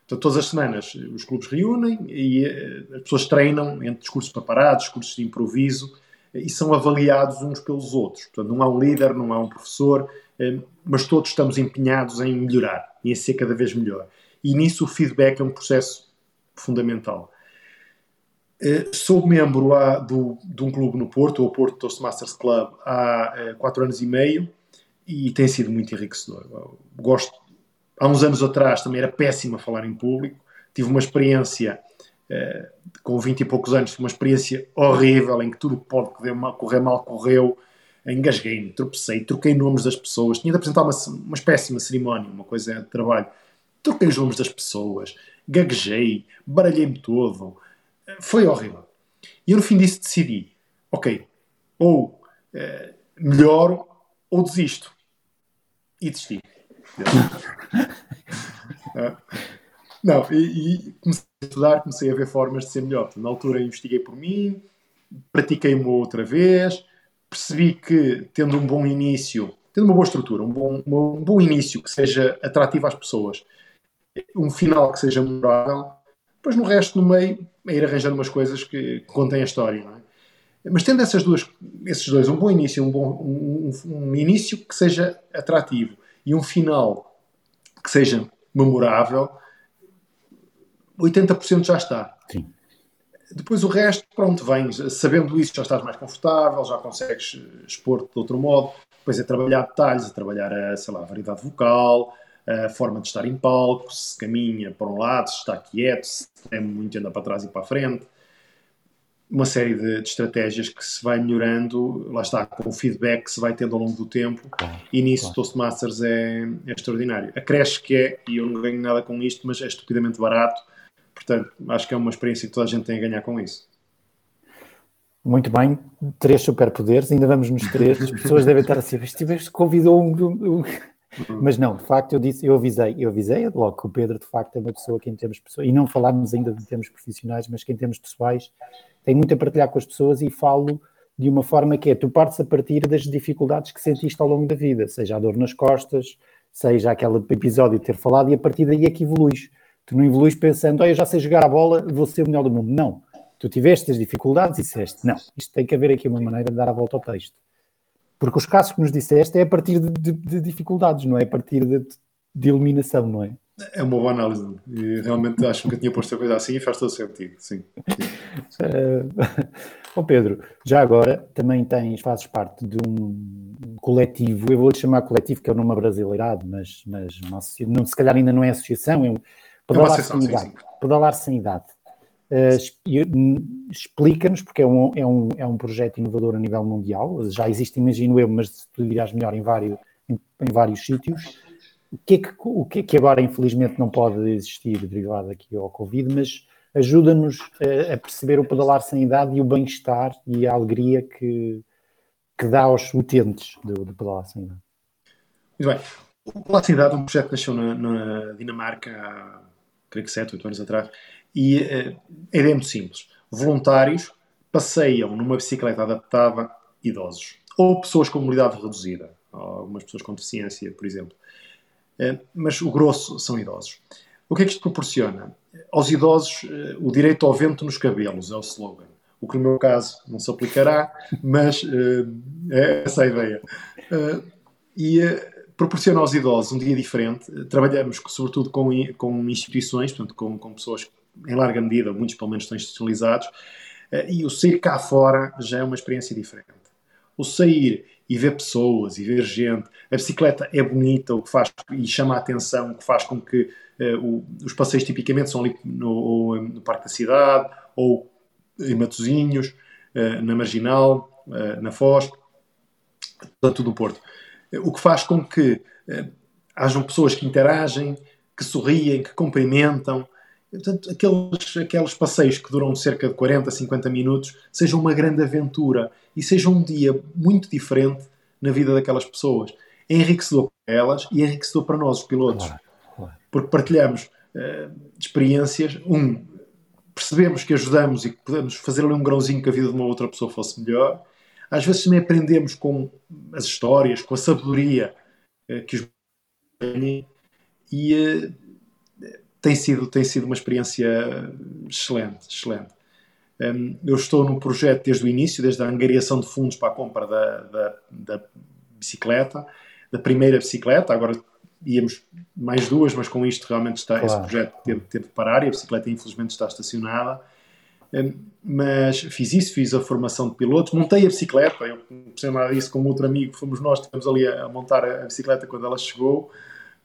Portanto, todas as semanas os clubes reúnem e eh, as pessoas treinam entre discursos preparados, discursos de improviso e são avaliados uns pelos outros. Portanto, não há um líder, não há um professor, eh, mas todos estamos empenhados em melhorar e em ser cada vez melhor. E nisso o feedback é um processo fundamental. Eh, sou membro há, do, de um clube no Porto, o Porto Toastmasters Club, há eh, quatro anos e meio e tem sido muito enriquecedor. gosto. Há uns anos atrás também era péssimo a falar em público. Tive uma experiência eh, com 20 e poucos anos, uma experiência horrível em que tudo pode correr mal, correu. Engasguei-me, tropecei, troquei nomes das pessoas. Tinha de apresentar uma, uma péssima cerimónia, uma coisa de trabalho. Troquei os nomes das pessoas gaguejei, baralhei-me todo. Foi horrível. E eu no fim disso decidi, ok, ou uh, melhoro ou desisto. E desisti. [laughs] não, e, e, comecei a estudar, comecei a ver formas de ser melhor. Na altura investiguei por mim, pratiquei uma outra vez, percebi que tendo um bom início, tendo uma boa estrutura, um bom, um bom início que seja atrativo às pessoas, um final que seja memorável, depois no resto, no meio, é ir arranjando umas coisas que, contem a história, não é? Mas tendo essas duas, esses dois, um bom início, um, bom, um, um, início que seja atrativo e um final que seja memorável, 80% já está. Sim. Depois o resto, pronto, vens, sabendo isso já estás mais confortável, já consegues expor de outro modo. Depois é trabalhar detalhes, é trabalhar, a, sei lá, a variedade vocal, a forma de estar em palco, se caminha para um lado, se está quieto, se tem muito anda para trás e para a frente. Uma série de, de, estratégias que se vai melhorando, lá está, com o feedback que se vai tendo ao longo do tempo, claro, e nisso claro. Toastmasters é, é extraordinário. Acresce que é, e eu não ganho nada com isto, mas é estupidamente barato, portanto, acho que é uma experiência que toda a gente tem a ganhar com isso. Muito bem, três superpoderes, ainda vamos nos três. As pessoas devem estar assim, este convidou um, um. Mas não, de facto, eu disse, eu avisei, eu avisei logo que o Pedro, de facto, é uma pessoa que em termos pessoais, e não falarmos ainda de termos profissionais, mas que em termos pessoais tem muito a partilhar com as pessoas e falo de uma forma que é, tu partes a partir das dificuldades que sentiste ao longo da vida, seja a dor nas costas, seja aquele episódio de ter falado, e a partir daí é que evoluís. Tu não evoluís pensando, oh, eu já sei jogar a bola, vou ser o melhor do mundo. Não. Tu tiveste as dificuldades e disseste, não, isto tem que haver aqui uma maneira de dar a volta ao texto. Porque os casos que nos disseste é a partir de, de, de dificuldades, não é a partir de, de eliminação, não é? É uma boa análise. E realmente acho que nunca tinha posto a coisa assim e faz todo sentido, sim. sim. [laughs] Uh, [laughs] oh Pedro, já agora também tens, fazes parte de um coletivo, eu vou-lhe chamar coletivo, que é o nome brasileirado, mas, mas não, se calhar ainda não é associação, é um pedalar, é sem, idade, pedalar sem idade. Uh, Explica-nos, porque é um, é, um, é um projeto inovador a nível mundial, já existe, imagino eu, mas tu dirás melhor em vários, em, em vários sítios o que, é que, o que é que agora infelizmente não pode existir derivado aqui ao Covid, mas ajuda-nos a, a, perceber o pedalar sem idade e o bem-estar e a alegria que, que dá aos utentes do, do pedalar sem idade. Muito bem. O Pedalar sem idade é um projeto que nasceu na, na Dinamarca há, creio que 7, 8 anos atrás e ideia é muito simples. Voluntários passeiam numa bicicleta adaptada idosos ou pessoas com mobilidade reduzida, algumas pessoas com deficiência, por exemplo. Eh, mas o grosso são idosos. O que é que isto proporciona? Aos idosos, eh, o direito ao vento nos cabelos é o slogan. O que no meu caso não se aplicará, [laughs] mas é essa a ideia. E proporciona aos idosos um dia diferente. Trabalhamos sobretudo com, com instituições, portanto, com, com pessoas em larga medida, muitos pelo menos estão institucionalizados, e o sair cá fora já é uma experiência diferente. O sair e ver pessoas e ver gente. A bicicleta é bonita, o que faz e chama a atenção, o que faz com que uh, o, os passeios tipicamente são ali no, eh, no, Parque da Cidade ou em Matozinhos, na Marginal, na Foz, tanto do Porto. O que faz com que hajam pessoas que interagem, que sorriem, que cumprimentam, Portanto, aqueles, aqueles passeios que duram cerca de 40, 50 minutos sejam uma grande aventura e seja um dia muito diferente na vida daquelas pessoas. É enriquecedor para elas e é enriquecedor para nós, os pilotos. Claro, claro. Porque partilhamos uh, experiências. Um, percebemos que ajudamos e que podemos fazer ali um grãozinho que a vida de uma outra pessoa fosse melhor. Às vezes também aprendemos com as histórias, com a sabedoria uh, que os têm e uh, tem sido, tem sido uma experiência excelente, excelente. Um, eu estou num projeto desde o início, desde a angariação de fundos para a compra da, da, da bicicleta, da primeira bicicleta, agora íamos mais duas, mas com isto realmente está, claro. esse projeto teve, teve de parar e a bicicleta infelizmente está estacionada. Um, mas fiz isso, fiz a formação de pilotos, montei a bicicleta, eu não sei nada disso, com outro amigo, fomos nós, estivemos ali a, montar a, bicicleta quando ela chegou,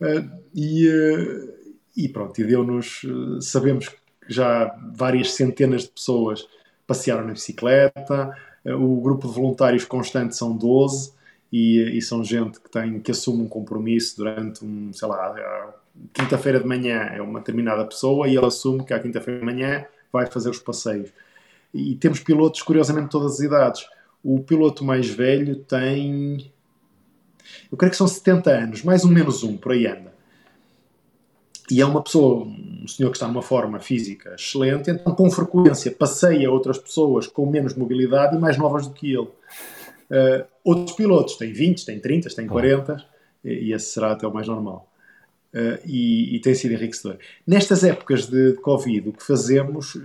uh, e, uh, e pronto, e deu-nos, eh, sabemos que já várias centenas de pessoas passearam na bicicleta, eh, o grupo de voluntários constante são 12 e, e são gente que tem que assume um compromisso durante um, sei lá, quinta-feira de manhã é uma determinada pessoa e ele assume que à quinta-feira de manhã vai fazer os passeios. E temos pilotos, curiosamente, de todas as idades. O piloto mais velho tem. Eu creio que são 70 anos, mais um menos um, por aí anda. E é uma pessoa, um senhor que está numa forma física excelente, então com frequência passeia outras pessoas com menos mobilidade e mais novas do que ele. Uh, outros pilotos têm 20, têm 30, têm 40, e, e esse será até o mais normal. Uh, e, e, tem sido enriquecedor. Nestas épocas de, de Covid, o que fazemos,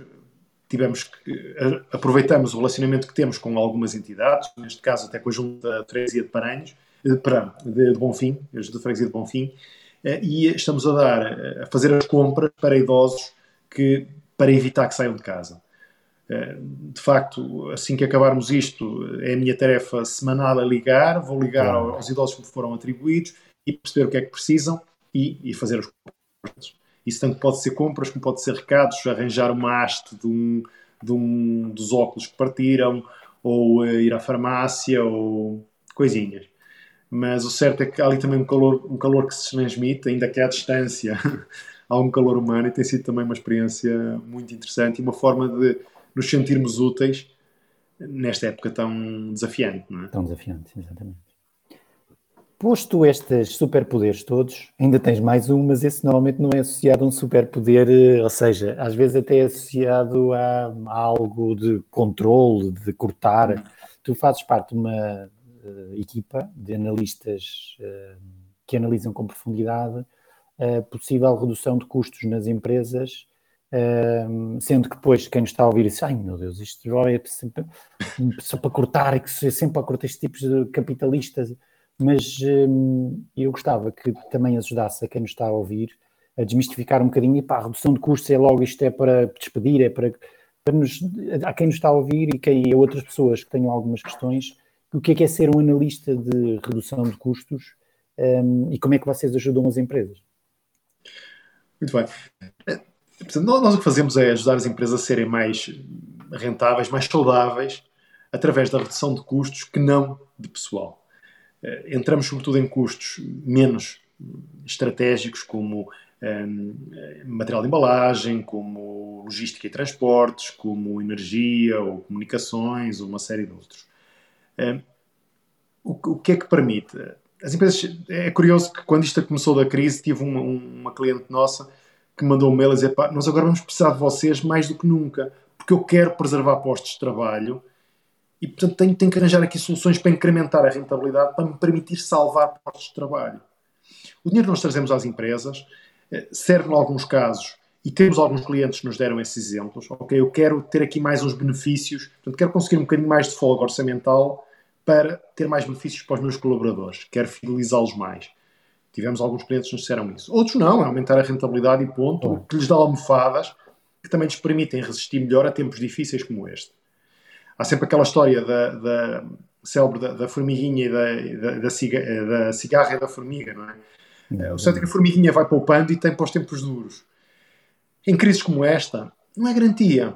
tivemos que, aproveitamos o relacionamento que temos com algumas entidades, neste caso até com a Junta de Freguesia de Paranhos, de, de, de Bonfim, a Junta de Freguesia de Bonfim, e estamos a dar, eh, a fazer as compras para idosos que, para evitar que saiam de casa. Eh, de facto, assim que acabarmos isto, é a minha tarefa semanal a ligar, vou ligar aos idosos que me foram atribuídos e perceber o que é que precisam e, e fazer as compras. Isso tanto pode ser compras como pode ser recados, arranjar uma haste de um, de um dos óculos que partiram, ou ir à farmácia, ou coisinhas mas o certo é que há ali também um calor, um calor que se transmite, ainda que à distância [laughs] há um calor humano e tem sido também uma experiência muito interessante e uma forma de nos sentirmos úteis nesta época tão desafiante, não é? Tão desafiante, exatamente. Posto estes superpoderes todos, ainda tens mais um, mas esse normalmente não é associado a um superpoder, eh, ou seja, às vezes até é associado a, a algo de controle, de cortar tu fazes parte de uma equipa de analistas uh, que analisam com profundidade a possível redução de custos nas empresas, sendo que depois quem nos está a ouvir diz, ai meu Deus, isto é sempre, só para cortar, é que é sempre para cortar estes tipos de capitalistas, mas eu gostava que também ajudasse a quem nos está a ouvir a desmistificar um bocadinho, e pá, a redução de custos é logo, isto é para despedir, é para, para nos, a quem nos está a ouvir e, quem, a outras pessoas que tenham algumas questões, o que é que é ser um analista de redução de custos um, e como é que vocês ajudam as empresas? Muito bem. Portanto, nós o que fazemos é ajudar as empresas a serem mais rentáveis, mais saudáveis, através da redução de custos que não de pessoal. Eh, entramos sobretudo em custos menos estratégicos, como um, material de embalagem, como logística e transportes, como energia ou comunicações, ou uma série de outros. Um, o, o, que é que permite? As empresas, é curioso que quando isto começou da crise, tive uma, uma cliente nossa que mandou um mail a dizer: Pá, nós agora vamos precisar de vocês mais do que nunca, porque eu quero preservar postos de trabalho e, portanto, tenho, tenho que arranjar aqui soluções para incrementar a rentabilidade, para me permitir salvar postos de trabalho. O dinheiro que nós trazemos às empresas eh, serve em alguns casos, e temos alguns clientes que nos deram esses exemplos, ok, eu quero ter aqui mais uns benefícios, portanto, quero conseguir um bocadinho mais de folga orçamental para ter mais benefícios para os meus colaboradores, quero fidelizá-los mais. Tivemos alguns clientes que nos disseram isso. Outros não, é aumentar a rentabilidade e ponto, que lhes dá almofadas que também lhes permitem resistir melhor a tempos difíceis como este. Há sempre aquela história da, da célebre da, da, formiguinha e da, da, da, cigarra e da formiga, não é? O certo é que a formiguinha vai poupando e tem para os tempos duros. Em crises como esta, não é garantia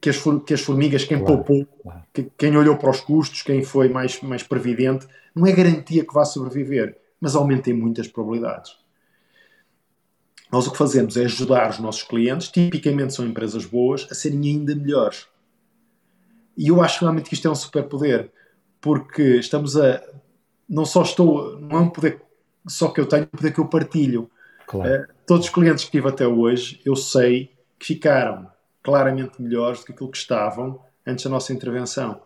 que as, que as formigas, quem claro, poupou, claro. Que, quem olhou para os custos, quem foi mais, mais previdente, não é garantia que vá sobreviver, mas aumentem muitas probabilidades. Nós o que fazemos é ajudar os nossos clientes, tipicamente são empresas boas, a serem ainda melhores. E eu acho realmente que isto é um superpoder, porque estamos a. Não só estou. Não é um poder só que eu tenho, é um poder que eu partilho. Claro. Uh, todos os clientes que tive até hoje, eu sei que ficaram claramente melhores do que aquilo que estavam antes da nossa intervenção.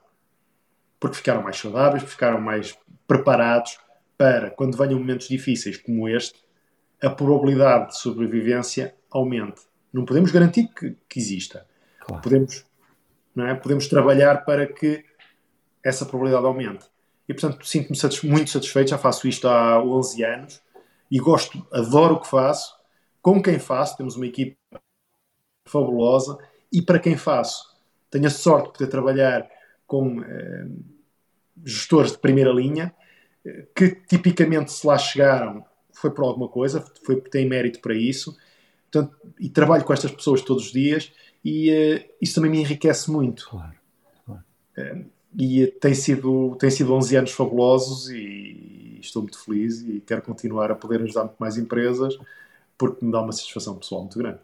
Porque ficaram mais saudáveis, ficaram mais preparados para, quando venham momentos difíceis como este, a probabilidade de sobrevivência aumente. Não podemos garantir que, que exista. Claro. Podemos, não é? podemos trabalhar para que essa probabilidade aumente. E portanto sinto-me muito satisfeito, já faço isto há 11 anos e gosto, adoro o que faço, com quem faço, temos uma equipe fabulosa e para quem faço. Tenho a sorte de poder trabalhar com eh, gestores de primeira linha eh, que tipicamente se lá chegaram foi por alguma coisa, foi porque têm mérito para isso. Portanto, e trabalho com estas pessoas todos os dias e uh, isso também me enriquece muito. Claro, claro. Uh, e tem sido, tem sido 11 anos fabulosos e estou muito feliz e quero continuar a poder ajudar muito mais empresas porque me dá uma satisfação pessoal muito grande.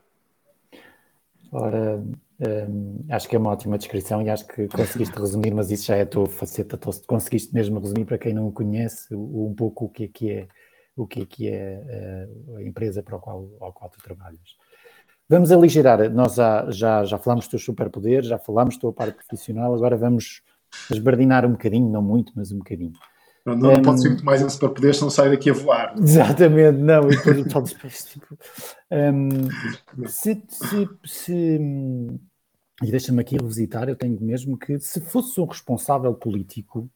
Ora, hum, acho que é uma ótima descrição e acho que conseguiste resumir, mas isso já é a tua faceta, conseguiste mesmo resumir para quem não conhece um pouco o que é que é, o que é, que é eh, a empresa para a qual, ao qual tu trabalhas. Vamos aligerar, nós já, já, já falámos dos teus superpoderes, já falámos da tua parte profissional, agora vamos esbardinar um bocadinho, não muito, mas um bocadinho. Não, não um, pode ser muito mais esse para poder, não sai daqui a voar. [laughs] Exatamente, não, e depois o tal depois, tipo, um, se, se, se, e deixa-me aqui revisitar, eu tenho mesmo que, se fosse um responsável político,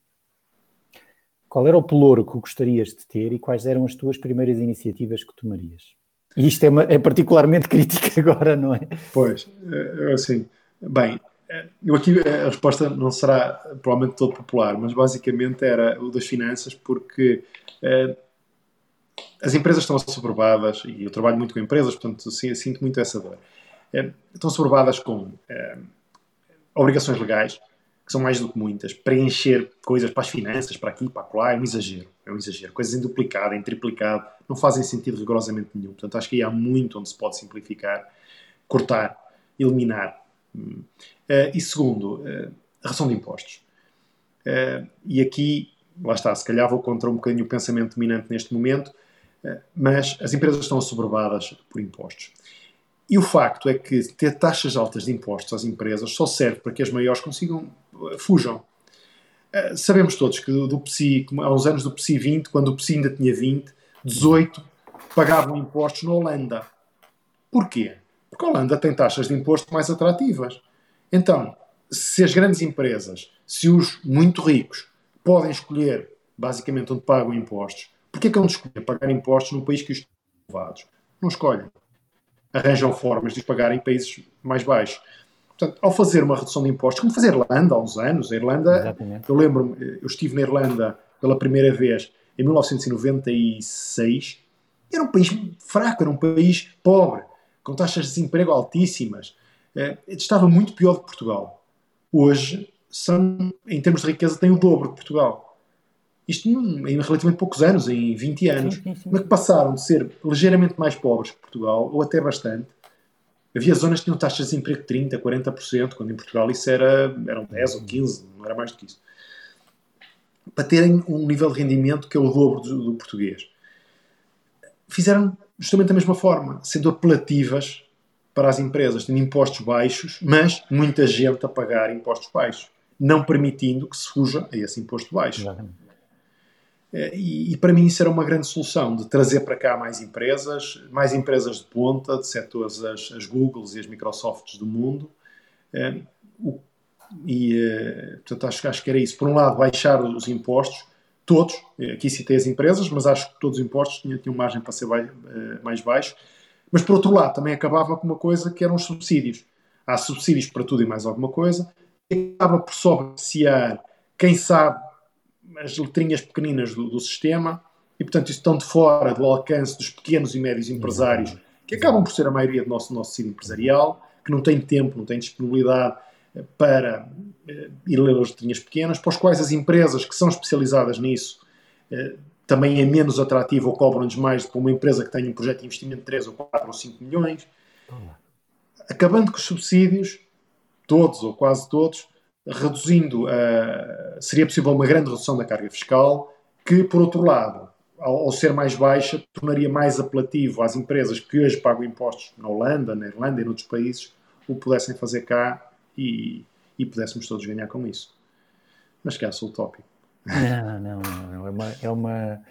qual era o pelouro que gostarias de ter e quais eram as tuas primeiras iniciativas que tomarias? E isto é, uma, é particularmente [laughs] crítico agora, não é? Pois, é, assim, bem, eu aqui a resposta não será provavelmente todo popular, mas basicamente era o das finanças, porque uh, as empresas estão assoberbadas, e eu trabalho muito com empresas, portanto sinto muito essa dor. Uh, estão assoberbadas com uh, obrigações legais, que são mais do que muitas, preencher coisas para as finanças, para aqui, para lá, é um exagero. É um exagero. Coisas em duplicado, em triplicado, não fazem sentido rigorosamente nenhum. Portanto, acho que aí há muito onde se pode simplificar, cortar, eliminar. Uh, e segundo, uh, a redução de impostos. Uh, e aqui, lá está, se calhar vou contra um bocadinho o pensamento dominante neste momento, mas as empresas estão assoberbadas por impostos. E o facto é que ter taxas altas de impostos às empresas só serve para que as maiores consigam, fujam. Sabemos todos que do, do PSI, há uns anos do PSI 20, quando o PSI ainda tinha 20, 18 pagavam impostos na Holanda. Porquê? Porque a Holanda tem taxas de imposto mais atrativas. Então, se as grandes empresas, se os muito ricos podem escolher basicamente onde pagam impostos, porquê que não escolhem pagar impostos num país que os elevados? Não escolhem. Arranjam formas de os pagar em países mais baixos. Portanto, ao fazer uma redução de impostos, como fazer a Irlanda há uns anos, a Irlanda, Exatamente. eu lembro-me, eu estive na Irlanda pela primeira vez em 1996, era um país fraco, era um país pobre, com taxas de desemprego altíssimas. Eh, estava muito pior do que Portugal. Hoje, são, em termos de riqueza, tem o dobro de Portugal. Isto em relativamente poucos anos, em 20 anos. Sim, sim, sim. Mas que passaram de ser ligeiramente mais pobres que Portugal, ou até bastante. Havia zonas que tinham taxas de desemprego de 30%, 40%, quando em Portugal isso era, eram 10 ou 15%, não era mais do que isso. Para terem um nível de rendimento que é o dobro do, do português. Fizeram justamente da mesma forma, sendo apelativas para as empresas, tendo impostos baixos, mas muita gente a pagar impostos baixos, não permitindo que se fuja a esse imposto baixo. É, e, e, para mim isso era uma grande solução, de trazer para cá mais empresas, mais empresas de ponta, de setores as, as Googles e as Microsofts do mundo. É, o, e, é, portanto, acho, acho que era isso. Por um lado, baixar os impostos, todos, aqui citei as empresas, mas acho que todos os impostos tinham, tinham margem para ser eh, mais baixo. Mas por outro lado, também acabava com uma coisa que eram os subsídios. Há subsídios para tudo e mais alguma coisa, e acaba por só beneficiar quem sabe as letrinhas pequeninas do, do, sistema, e portanto isso estão de fora do alcance dos pequenos e médios empresários, que acabam por ser a maioria do nosso, nosso tecido empresarial, que não tem tempo, não tem disponibilidade para eh, ir ler as letrinhas pequenas, para os quais as empresas que são especializadas nisso eh, também é menos atrativo ou cobram-nos mais que uma empresa que tenha um projeto de investimento de 3 ou 4 ou 5 milhões. Acabando com os subsídios, todos ou quase todos, reduzindo, uh, seria possível uma grande redução da carga fiscal, que, por outro lado, ao, ao, ser mais baixa, tornaria mais apelativo às empresas que hoje pagam impostos na Holanda, na Irlanda e noutros países, o pudessem fazer cá e, e pudéssemos todos ganhar com isso. Mas que é utópico. Não, não, não. É uma, é uma.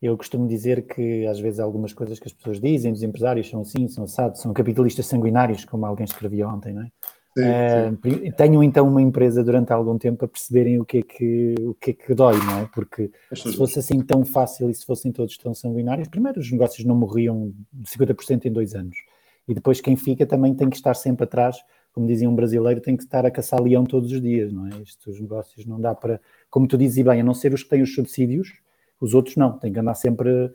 Eu costumo dizer que às vezes algumas coisas que as pessoas dizem, os empresários são assim, são assados, são capitalistas sanguinários, como alguém escrevia ontem, não é? Sim, uh, Tenham então uma empresa durante algum tempo a perceberem o que é que, o que, é que dói, não é? Porque se fosse assim tão fácil e se fossem todos tão sanguinários, primeiro os negócios não morriam de 50% em dois anos. E depois quem fica também tem que estar sempre atrás como dizia um brasileiro, tem que estar a caçar leão todos os dias, não é? Estes negócios não dá para, como tu dizes bem, a não ser os que têm os subsídios, os outros não, tem que andar sempre,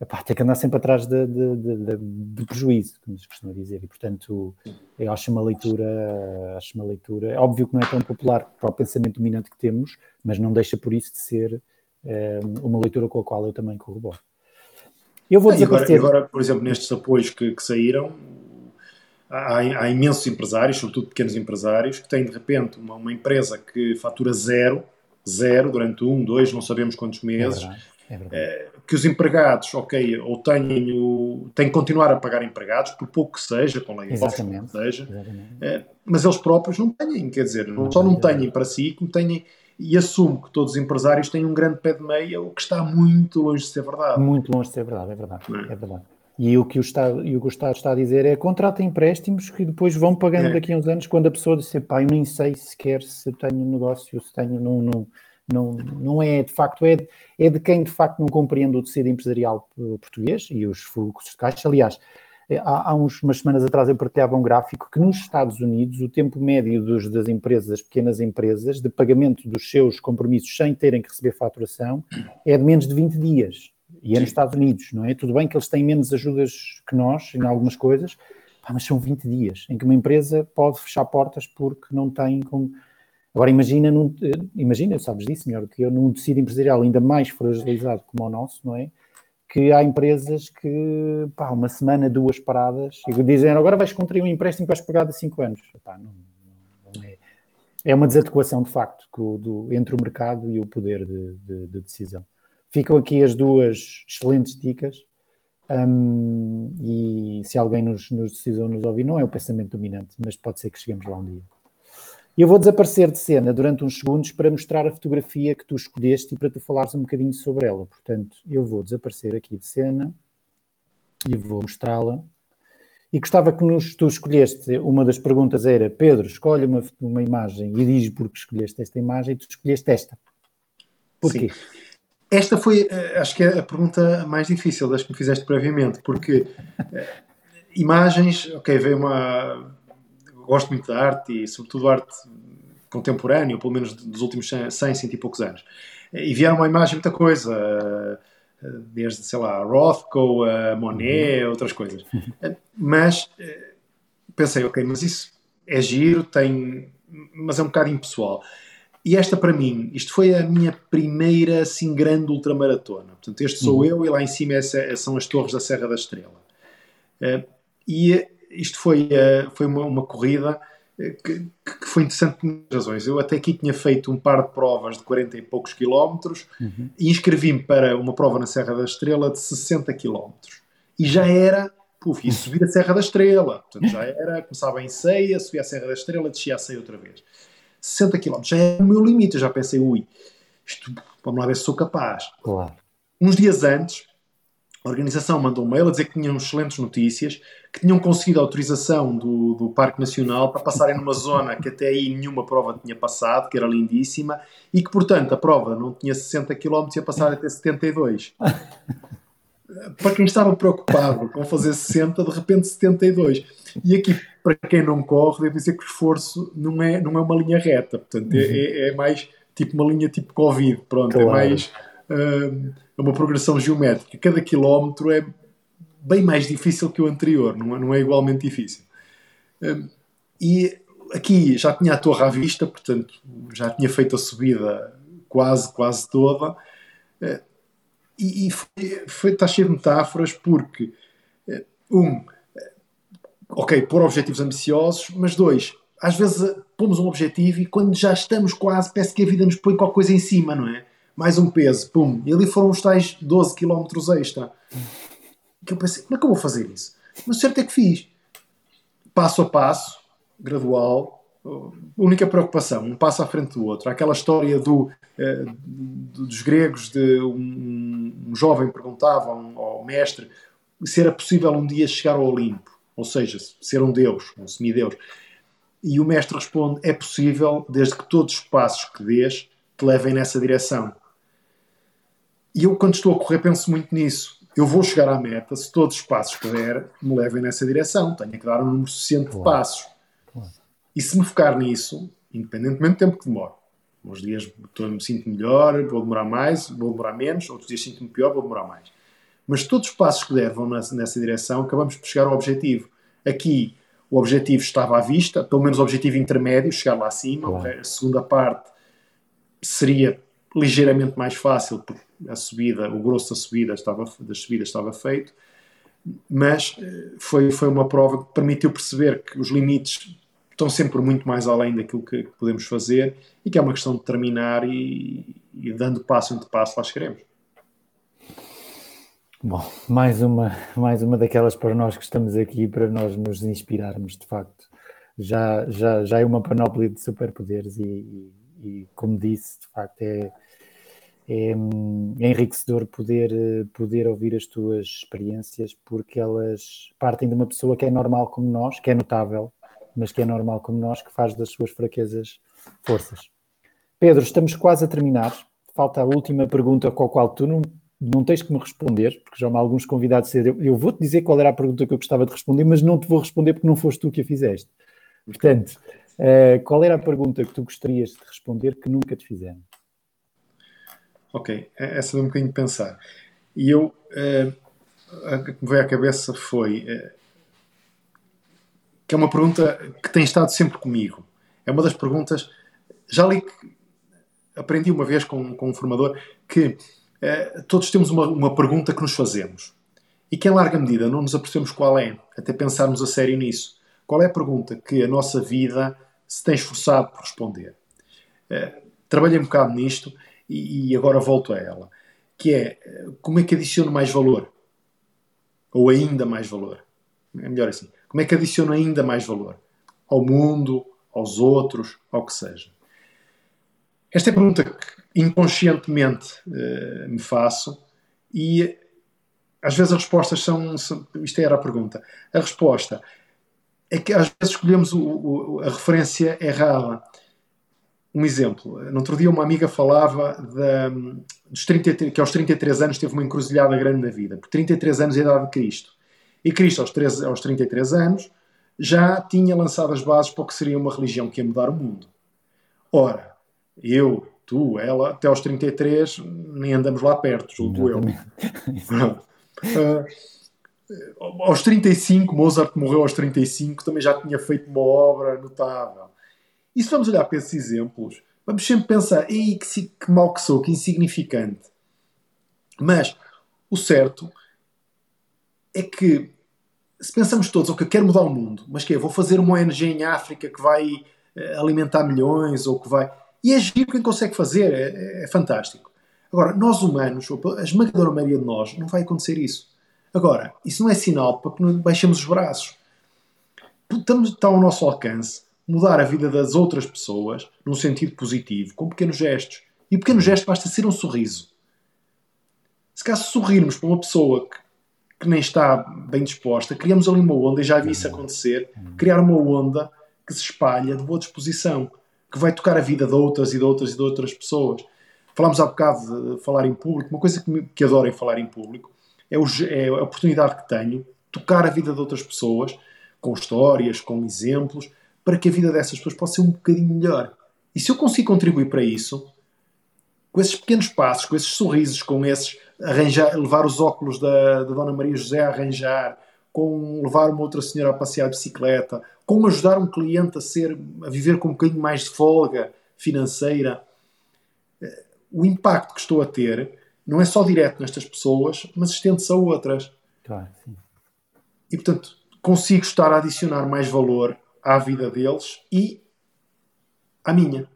epá, tem que andar sempre atrás de, de, de, de, prejuízo, como se costuma dizer, e portanto eu acho uma leitura, acho uma leitura, é óbvio que não é tão popular para o pensamento dominante que temos, mas não deixa por isso de ser é, uma leitura com a qual eu também corroboro. Eu vou dizer agora, agora, por exemplo, nestes apoios que, que saíram, há, há, imensos empresários, sobretudo pequenos empresários, que têm de repente uma, uma, empresa que fatura zero, zero durante um, dois, não sabemos quantos meses, é verdade, é verdade. Eh, que os empregados, ok, ou têm, o, têm que continuar a pagar empregados, por pouco que seja, com lei Exatamente. que seja, é, mas eles próprios não têm, quer dizer, não, só não têm para si, como têm e assumo que todos os empresários têm um grande pé de meia, o que está muito longe de ser verdade. Muito longe de ser verdade, é verdade. É? é verdade. E o que o Estado, e o, que o Estado está a dizer é contrata empréstimos que depois vão pagando é. daqui a uns anos quando a pessoa diz, pá, eu nem sei sequer se tenho negócio, se tenho, não, não, não, não é de facto, é, é de quem de facto não compreende o tecido empresarial português e os fluxos de caixa. Aliás, é, há, há uns, umas semanas atrás eu partilhava um gráfico que nos Estados Unidos o tempo médio dos, das empresas, das pequenas empresas, de pagamento dos seus compromissos sem terem que receber faturação é de menos de 20 dias. E é nos Estados Unidos, não é? Tudo bem que eles têm menos ajudas que nós em algumas coisas, mas são 20 dias em que uma empresa pode fechar portas porque não tem como. Agora imagina, num, imagina, sabes disso melhor do que eu, num tecido empresarial ainda mais fragilizado como o nosso, não é? Que há empresas que, pá, uma semana, duas paradas, e dizem agora vais contrair um empréstimo que vais pagar de 5 anos. Não, não é. é uma desadequação de facto do, entre o mercado e o poder de, de, de decisão. Ficam aqui as duas excelentes dicas. Um, e se alguém nos, nos decisou nos ouvir, não é o pensamento dominante, mas pode ser que cheguemos lá um dia. Eu vou desaparecer de cena durante uns segundos para mostrar a fotografia que tu escolheste e para tu falares um bocadinho sobre ela. Portanto, eu vou desaparecer aqui de cena e vou mostrá-la. E gostava que nos, tu escolheste, uma das perguntas era, Pedro, escolhe uma, uma imagem e diz porque escolheste esta imagem e tu escolheste esta. Porquê? Sim. Esta foi, eh, acho que é a pergunta mais difícil das que me fizeste previamente, porque uh, imagens, ok, veio uma. Gosto muito da arte e, sobretudo, arte contemporânea, ou pelo menos dos últimos 100, 100 e poucos anos. E vieram uma imagem, muita coisa. Desde, sei lá, Rothko, uh, Monet, uhum. outras coisas. Mas pensei, ok, mas isso é giro, tem, mas é um bocado impessoal. E esta para mim, isto foi a minha primeira assim grande ultramaratona. Portanto, este sou uhum. eu e lá em cima essa, são as torres da Serra da Estrela. Uh, e isto foi, foi uma, uma corrida que, que, foi interessante por muitas razões. Eu até aqui tinha feito um par de provas de 40 e poucos quilómetros uhum. e inscrevi-me para uma prova na Serra da Estrela de 60 quilómetros. E já era, puf, ia subir a Serra da Estrela. Portanto, já era, começava em Ceia, subia a Serra da Estrela, descia a Ceia outra vez. 60 quilómetros já era o meu limite. Eu já pensei, ui, isto, vamos lá ver se sou capaz. Claro. Uns dias antes, a organização mandou um mail a dizer que tinham excelentes notícias, que tinham conseguido a autorização do, do Parque Nacional para passarem numa zona que até aí nenhuma prova tinha passado, que era lindíssima, e que, portanto, a prova não tinha 60 km, ia passar até 72. [laughs] para quem estava preocupado com fazer 60, de repente 72. E aqui, para quem não corre, devo dizer que o esforço não é, não é uma linha reta, portanto, é, uhum. é, é mais tipo uma linha tipo Covid, pronto, é claro. é mais uh, uma progressão geométrica. Cada quilómetro é bem mais difícil que o anterior, não é, não é igualmente difícil. Uh, e aqui já tinha a torre à vista, portanto, já tinha feito a subida quase, quase toda. Uh, e, e foi, foi, está cheio de metáforas porque, um, ok, pôr objetivos ambiciosos, mas dois, às vezes pomos um objetivo e quando já estamos quase, parece que a vida nos põe qualquer coisa em cima, não é? mais um peso, pum. E ali foram os tais 12 km extra. Que eu pensei, como é que eu vou fazer isso? Mas certo é que fiz. Passo a passo, gradual, única preocupação, um passo à frente do outro. Aquela história do, eh, dos gregos, de um, um jovem perguntava ao mestre se era possível um dia chegar ao Olimpo, ou seja, ser um deus, um semideus. E o mestre responde: é possível, desde que todos os passos que dês te levem nessa direção. E eu, quando estou a correr, penso muito nisso. Eu vou chegar à meta se todos os passos que der me levem nessa direção. Tenho que dar um número suficiente de passos. Claro. E se me focar nisso, independentemente do tempo que demore, uns dias me sinto melhor, vou demorar mais, vou demorar menos, outros dias sinto-me pior, vou demorar mais. Mas todos os passos que der vão nessa, direção, acabamos por chegar ao objetivo. Aqui, o objetivo estava à vista, pelo menos o objetivo intermédio, chegar lá acima. Claro. A segunda parte seria ligeiramente mais fácil, porque a subida, o grosso da subida estava, das subidas estava feito, mas eh, foi, foi uma prova que permitiu perceber que os limites estão sempre muito mais além daquilo que podemos fazer e que é uma questão de terminar e, e dando passo entre passo lá chegaremos. Bom, mais uma, mais uma daquelas para nós que estamos aqui para nós nos inspirarmos, de facto. Já, já, já é uma panóplia de superpoderes e, e, e como disse, de facto, é, é, é, enriquecedor poder, poder ouvir as tuas experiências, porque elas partem de uma pessoa que é normal como nós, que é notável, mas que é normal como nós, que faz das suas fraquezas forças. Pedro, estamos quase a terminar. Falta a última pergunta com a qual tu não, não tens que me responder, porque já há alguns convidados eu, eu vou-te dizer qual era a pergunta que eu gostava de responder, mas não te vou responder porque não foste tu que a fizeste. Portanto, uh, qual era a pergunta que tu gostarias de responder que nunca te fizeram? Ok, é, essa deu um bocadinho de pensar. E eu, uh, a que me veio à cabeça foi uh, que é uma pergunta que tem estado sempre comigo. É uma das perguntas. Já li que aprendi uma vez com, com um formador que uh, todos temos uma, uma pergunta que nos fazemos e que, em larga medida, não nos apercebemos qual é, até pensarmos a sério nisso. Qual é a pergunta que a nossa vida se tem esforçado por responder? Uh, trabalhei um bocado nisto e, e agora volto a ela, que é como é que adiciono mais valor? Ou ainda mais valor? É melhor assim. Como é que adiciono ainda mais valor? Ao mundo, aos outros, ao que seja? Esta é a pergunta que inconscientemente uh, me faço e às vezes as respostas são, são, Isto era a pergunta. A resposta é que às vezes escolhemos o, o, a referência errada. Um exemplo. No outro dia uma amiga falava dos 33, que aos 33 anos teve uma encruzilhada grande na vida. Por 33 anos é a idade de Cristo. E Cristo, aos, 13, aos 33 anos, já tinha lançado as bases para o que seria uma religião que ia mudar o mundo. Ora, eu, tu, ela, até aos 33 nem andamos lá perto, julgo eu. uh, [laughs] aos 35, Mozart morreu aos 35, também já tinha feito uma obra notável. E se vamos olhar para esses exemplos, vamos sempre pensar, ei, que, que mal que sou, que insignificante. Mas o certo é que se pensamos todos, ok, quero mudar o mundo, mas que é, vou fazer uma ONG em África que vai uh, alimentar milhões ou que vai. E giro quem consegue fazer, é, é, é fantástico. Agora, nós humanos, a esmagadora maioria de nós, não vai acontecer isso. Agora, isso não é sinal para que baixemos os braços. Estamos, está ao nosso alcance mudar a vida das outras pessoas num sentido positivo, com pequenos gestos. E o pequeno gesto basta ser um sorriso. Se caso sorrirmos para uma pessoa que, que nem está bem disposta, criamos ali uma onda, e já vi isso acontecer, criar uma onda que se espalha de boa disposição, que vai tocar a vida de outras e de outras e de outras pessoas. Falámos há bocado de falar em público, uma coisa que, me, que adoro em falar em público é, o, é a oportunidade que tenho tocar a vida de outras pessoas com histórias, com exemplos, para que a vida dessas pessoas possa ser um bocadinho melhor. E se eu consigo contribuir para isso, com esses pequenos passos, com esses sorrisos, com esses arranjar, levar os óculos da, da Dona Maria José a arranjar, com levar uma outra senhora a passear de bicicleta, com ajudar um cliente a ser a viver com um bocadinho mais de folga financeira, eh, o impacto que estou a ter não é só direto nestas pessoas, mas estende-se a outras. Claro, sim. E portanto, consigo estar a adicionar mais valor à vida deles e à minha.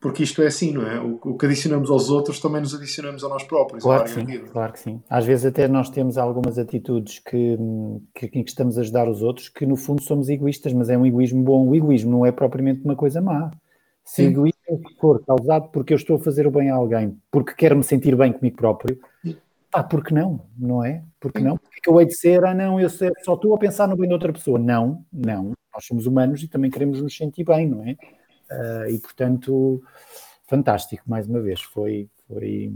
Porque isto é assim, não é? O, que adicionamos aos outros também nos adicionamos a nós próprios. Claro que sim, claro que sim. Às vezes até nós temos algumas atitudes que, que, que estamos a ajudar os outros que no fundo somos egoístas, mas é um egoísmo bom. O egoísmo não é propriamente uma coisa má. Se sim. egoísmo for causado porque eu estou a fazer o bem a alguém, porque quero me sentir bem comigo próprio, pá, porque não, não é? Porque não? Porque eu hei de ser, ah não, eu só estou a pensar no bem de outra pessoa. Não, não. Nós somos humanos e também queremos nos sentir bem, não é? Uh, e portanto, fantástico, mais uma vez, foi, foi,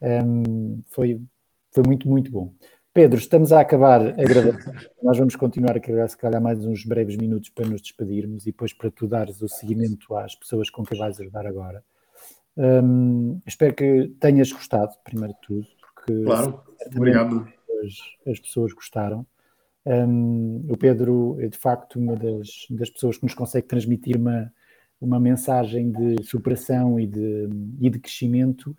um, foi, foi muito, muito bom. Pedro, estamos a acabar a gravação. [laughs] Nós vamos continuar a gravar, se calhar, mais uns breves minutos para nos despedirmos e depois para tu dares o seguimento às pessoas com quem vais ajudar agora. Um, espero que tenhas gostado, primeiro de tudo, porque claro. obrigado. As, as pessoas gostaram. Um, o Pedro é de facto uma das, das pessoas que nos consegue transmitir uma, uma mensagem de superação e de, e de crescimento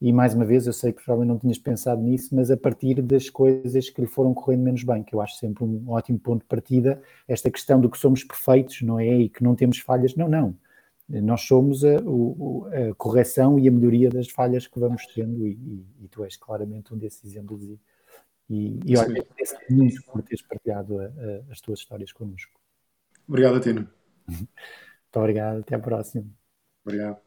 e mais uma vez, eu sei que provavelmente não tinhas pensado nisso, mas a partir das coisas que lhe foram correndo menos bem, que eu acho sempre um ótimo ponto de partida, esta questão do que somos perfeitos, não é? E que não temos falhas, não, não. Nós somos a, a correção e a melhoria das falhas que vamos tendo, e, e, e tu és claramente um desses exemplos. E, e, e olha, agradeço muito por teres partilhado a, a, as tuas histórias connosco. Obrigado, Tino. [laughs] Muito obrigado, até à próxima. Obrigado.